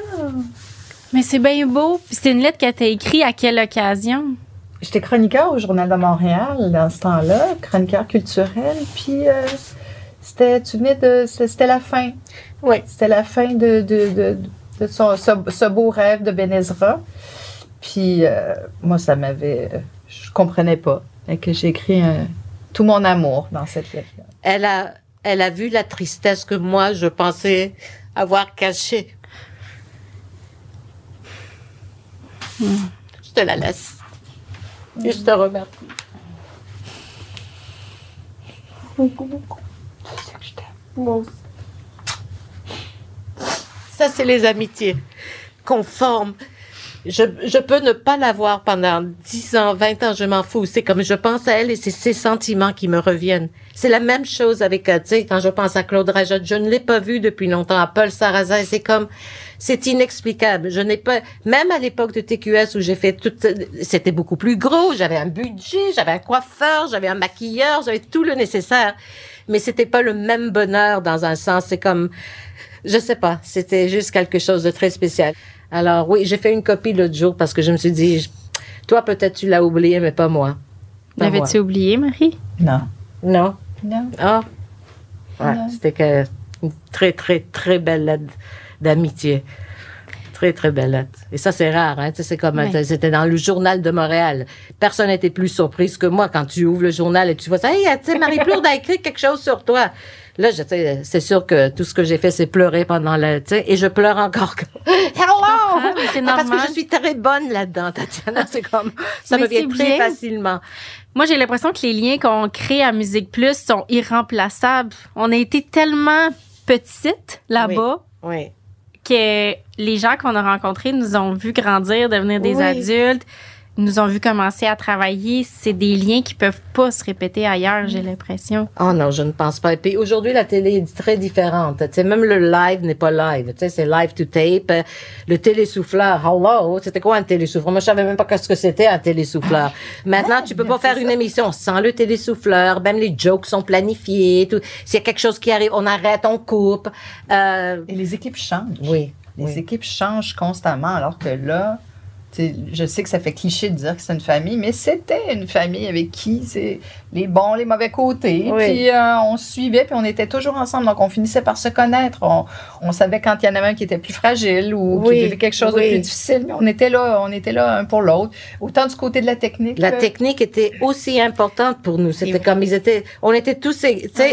Mais c'est bien beau. Puis c'est une lettre que t'as écrite à quelle occasion? J'étais chroniqueur au Journal de Montréal dans ce temps-là, chroniqueur culturel, puis euh, c'était, tu venais de, c'était la fin. Oui. C'était la fin de, de, de, de son, ce, ce beau rêve de Benezra. Puis euh, moi, ça m'avait, je comprenais pas. Et que j'ai écrit un- tout mon amour dans cette lettre. Elle a, elle a vu la tristesse que moi, je pensais avoir cachée. Je te la laisse. Et je te remercie. Ça, c'est les amitiés qu'on forme. Je, je peux ne pas l'avoir pendant 10 ans, 20 ans, je m'en fous. C'est comme je pense à elle et c'est ses sentiments qui me reviennent. C'est la même chose avec, euh, tu sais, quand je pense à Claude Rajotte, je ne l'ai pas vu depuis longtemps. À Paul Sarrazin, c'est comme, c'est inexplicable. Je n'ai pas, même à l'époque de TQS où j'ai fait tout, c'était beaucoup plus gros. J'avais un budget, j'avais un coiffeur, j'avais un maquilleur, j'avais tout le nécessaire. Mais c'était pas le même bonheur dans un sens. C'est comme, je sais pas, c'était juste quelque chose de très spécial. Alors oui, j'ai fait une copie l'autre jour parce que je me suis dit, toi peut-être tu l'as oublié, mais pas moi. L'avais-tu oublié, Marie? Non. Non. Non. Ah. Ouais, c'était une très très très belle lettre d'amitié. Très très belle lettre. Et ça c'est rare, hein. Tu sais, C'est comme c'était dans le journal de Montréal. Personne n'était plus surprise que moi quand tu ouvres le journal et tu vois ça. Hey, tu sais, Marie Plourde a écrit quelque chose sur toi. Là, je, tu sais, c'est sûr que tout ce que j'ai fait, c'est pleurer pendant le, tu sais, et je pleure encore. Hello! c'est Parce que je suis très bonne là-dedans, Tatiana. C'est comme, ça Mais me vient très bien. facilement. Moi, j'ai l'impression que les liens qu'on crée à Musique Plus sont irremplaçables. On a été tellement petites là-bas Oui. que les gens qu'on a rencontrés nous ont vu grandir, devenir des Oui. adultes, nous ont vu commencer à travailler. C'est des liens qui peuvent pas se répéter ailleurs, j'ai l'impression. Oh non, je ne pense pas. Et puis aujourd'hui, la télé est très différente. Tu sais, même le live n'est pas live. Tu sais, c'est live to tape. Le télésouffleur, hello, c'était quoi un télésouffleur? Moi, je savais même pas qu'est-ce que c'était un télésouffleur. Maintenant, tu peux pas faire une émission sans le télésouffleur. Même les jokes sont planifiés. S'il y a quelque chose qui arrive, on arrête, on coupe. Euh, Et les équipes changent. oui. Les oui. équipes changent constamment, alors que là, je sais que ça fait cliché de dire que c'est une famille, mais c'était une famille avec qui c'est les bons, les mauvais côtés. Oui. Puis euh, on se suivait, puis on était toujours ensemble. Donc on finissait par se connaître. On, on savait quand il y en avait un qui était plus fragile ou Oui, qui vivait quelque chose oui. de plus difficile, mais on était là, on était là un pour l'autre. Autant du côté de la technique. La que- technique était aussi importante pour nous. C'était comme ils étaient, on était tous,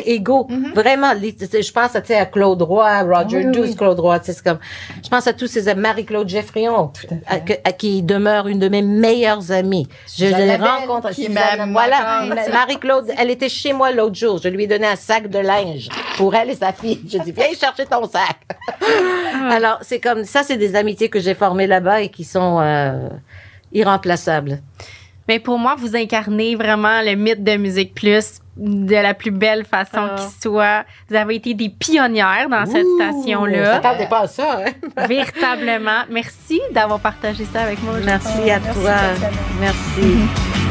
égaux. Mhm. Vraiment, je pense à, Claude Roy, à Roger Douce. Claude Roy, c'est comme, je pense à tous ces Marie-Claude Geffrion, à à qui demeure une de mes meilleures amies. Je Suzanne l'ai Labelle, rencontrée. qui voilà, ma- Ma- Marie-Claude, elle était chez moi l'autre jour. Je lui ai donné un sac de linge pour elle et sa fille. Je dis, viens chercher ton sac. Alors, c'est comme, ça, c'est des amitiés que j'ai formées là-bas et qui sont, euh, irremplaçables. Mais pour moi, vous incarnez vraiment le mythe de Musique Plus de la plus belle façon Ah. qui soit. Vous avez été des pionnières dans cette Ouh, station-là. m'attendais pas à ça, hein? Véritablement. Merci d'avoir partagé ça avec moi. aujourd'hui. Merci à Merci, toi. Tatiana. Merci.